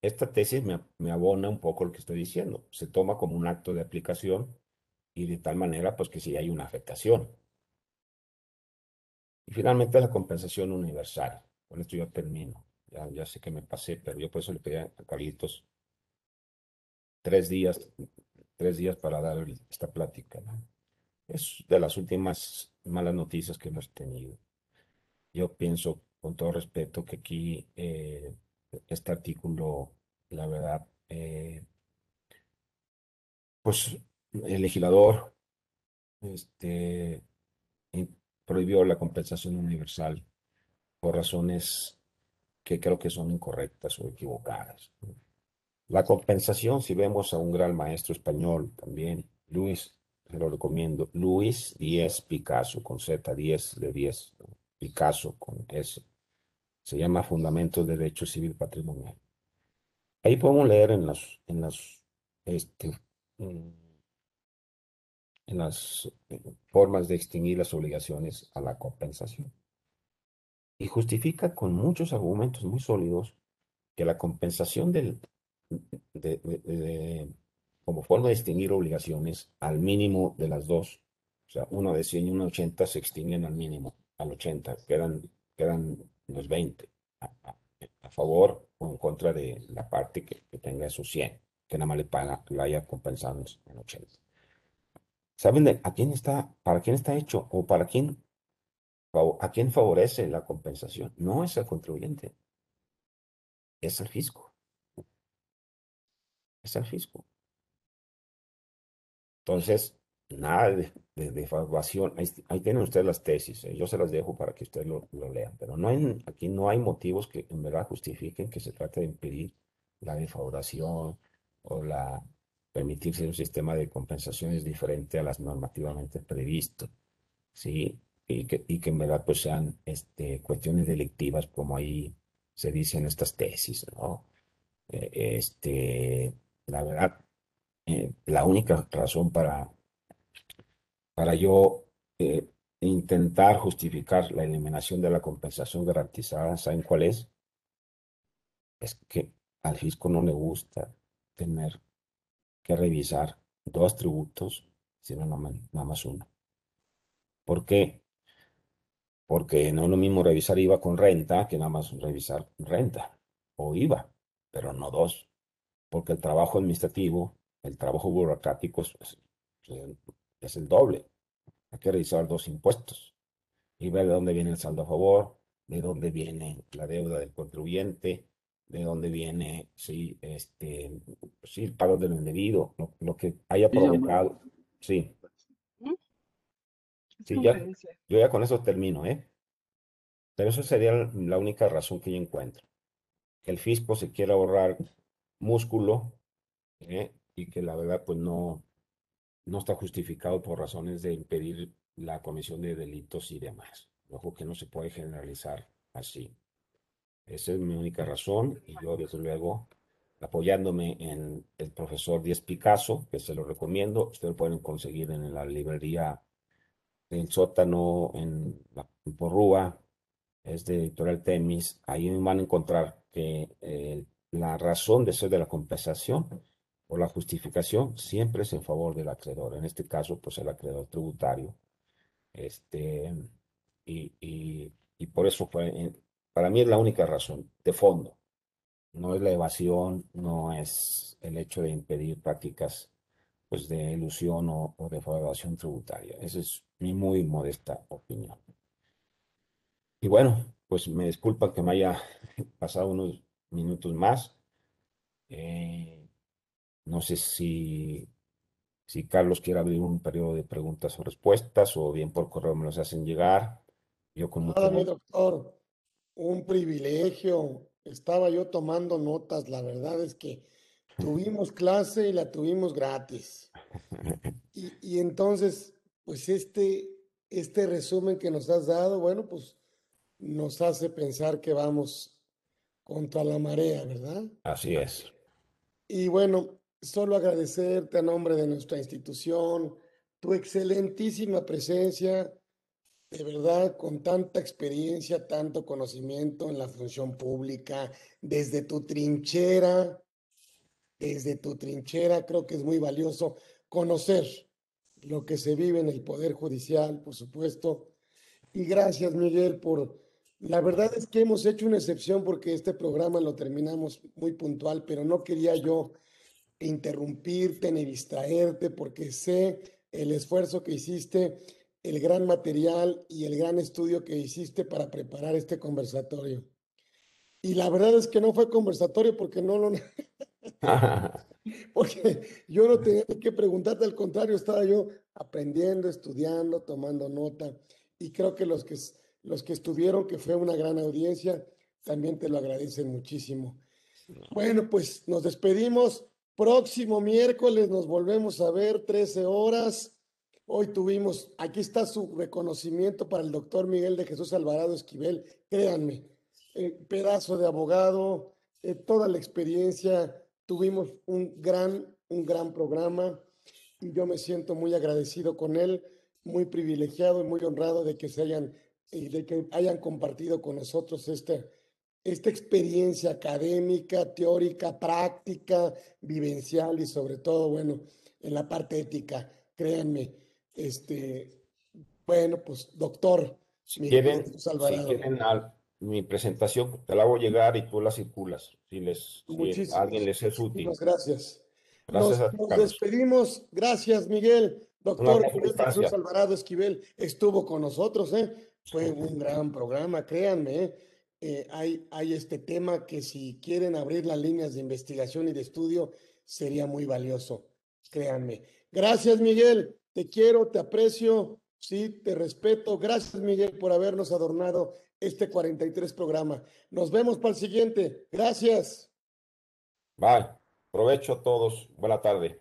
Esta tesis me, me abona un poco lo que estoy diciendo. Se toma como un acto de aplicación y de tal manera pues que sí hay una afectación. Y finalmente la compensación universal. Con esto ya termino. Ya, ya sé que me pasé, pero yo por eso le pedí a Carlitos tres días, tres días para dar esta plática. Es de las últimas malas noticias que hemos tenido. Yo pienso, con todo respeto, que aquí eh, este artículo, la verdad, eh, pues el legislador este, prohibió la compensación universal por razones que creo que son incorrectas o equivocadas. La compensación, si vemos a un gran maestro español también, Luis, se lo recomiendo, Luis Díez Picasso, con Z, 10 de 10, Picasso con S. Se llama Fundamentos de Derecho Civil Patrimonial. Ahí podemos leer en las, en las, este, en las formas de extinguir las obligaciones a la compensación. Y justifica con muchos argumentos muy sólidos que la compensación del, como forma de extinguir obligaciones al mínimo de las dos, o sea, uno de 100 y uno de 80 se extinguen al mínimo, al 80, quedan, quedan los 20 a, favor o en contra de la parte que, tenga esos 100, que nada más le paga, la haya compensado en 80. ¿saben de a quién está, para quién está hecho o para quién, a quién favorece la compensación? No es el contribuyente, es el fisco. Es el fisco. Entonces, nada de, de, Ahí, tienen ustedes las tesis. ¿eh? Yo se las dejo para que ustedes lo, lean. Pero no hay, aquí no hay motivos que en verdad justifiquen que se trate de impedir la defraudación o la permitirse un sistema de compensaciones diferente a las normativamente previsto. ¿sí? Y que, y que en verdad pues sean este, cuestiones delictivas como ahí se dice en estas tesis, ¿no? Eh, este, la verdad, eh, la única razón para, para yo eh, intentar justificar la eliminación de la compensación garantizada, ¿saben cuál es? Es que al fisco no le gusta tener que revisar dos tributos, sino nada más uno. ¿Por qué? Porque no es lo mismo revisar IVA con renta que nada más revisar renta o IVA, pero no dos. Porque el trabajo administrativo el trabajo burocrático es, el doble. Hay que revisar dos impuestos y ver de dónde viene el saldo a favor, de dónde viene la deuda del contribuyente, de dónde viene sí, este, sí, el pago de lo indebido, lo, que haya provocado. Sí. Sí, ya, yo ya con eso termino, ¿eh? Pero eso sería la única razón que yo encuentro. Que el fisco se quiera ahorrar músculo ¿eh? y que la verdad pues no, no está justificado por razones de impedir la comisión de delitos y demás. Ojo que no se puede generalizar así. Esa es mi única razón y yo desde luego apoyándome en el profesor Díaz Picasso, que se lo recomiendo, ustedes pueden conseguir en la librería del sótano en, la, Porrúa, es de editorial Temis, ahí van a encontrar que eh, la razón de ser de la compensación o la justificación siempre es en favor del acreedor, en este caso, pues el acreedor tributario. Este, y, y, por eso fue, para mí es la única razón, de fondo. No es la evasión, no es el hecho de impedir prácticas pues, de ilusión o, o de evasión tributaria. Esa es mi muy modesta opinión. Y bueno, pues me disculpa que me haya pasado unos minutos más. Eh, no sé si, si Carlos quiere abrir un periodo de preguntas o respuestas o bien por correo me los hacen llegar. Yo con mucho mi doctor, un privilegio. Estaba yo tomando notas. La verdad es que tuvimos clase y la tuvimos gratis. Y, y entonces, pues este, este resumen que nos has dado, bueno, pues nos hace pensar que vamos contra la marea, ¿verdad? Así es. Y bueno, solo agradecerte a nombre de nuestra institución, tu excelentísima presencia, de verdad, con tanta experiencia, tanto conocimiento en la función pública, desde tu trinchera, desde tu trinchera, creo que es muy valioso conocer lo que se vive en el Poder Judicial, por supuesto. Y gracias, Miguel, por... La verdad es que hemos hecho una excepción porque este programa lo terminamos muy puntual, pero no quería yo interrumpirte ni distraerte porque sé el esfuerzo que hiciste, el gran material y el gran estudio que hiciste para preparar este conversatorio. Y la verdad es que no fue conversatorio porque no lo... porque yo no tenía que preguntarte, al contrario, estaba yo aprendiendo, estudiando, tomando nota. Y creo que los que, los que estuvieron, que fue una gran audiencia, también te lo agradecen muchísimo. Bueno, pues nos despedimos. Próximo miércoles nos volvemos a ver, 13 horas. Hoy tuvimos, aquí está su reconocimiento para el doctor Miguel de Jesús Alvarado Esquivel. Créanme, eh, pedazo de abogado, eh, toda la experiencia. Tuvimos un gran, un gran programa y yo me siento muy agradecido con él, muy privilegiado y muy honrado de que se hayan, eh, de que hayan compartido con nosotros este, esta experiencia académica, teórica, práctica, vivencial y sobre todo, bueno, en la parte ética, créanme, este, bueno, pues doctor. Si quieren, si quieren mi presentación, te la hago llegar y tú la circulas, si, les, si alguien les es útil. Muchas gracias. Gracias nos, nos despedimos. Gracias, Miguel. Doctor Jesús Alvarado Esquivel estuvo con nosotros, ¿eh? Fue un gran programa, créanme, ¿eh? Eh, hay, hay este tema que si quieren abrir las líneas de investigación y de estudio, sería muy valioso, créanme. Gracias, Miguel. Te quiero, te aprecio, sí, te respeto. Gracias, Miguel, por habernos adornado este 43 programa. Nos vemos para el siguiente. Gracias. Bye. Provecho a todos. Buena tarde.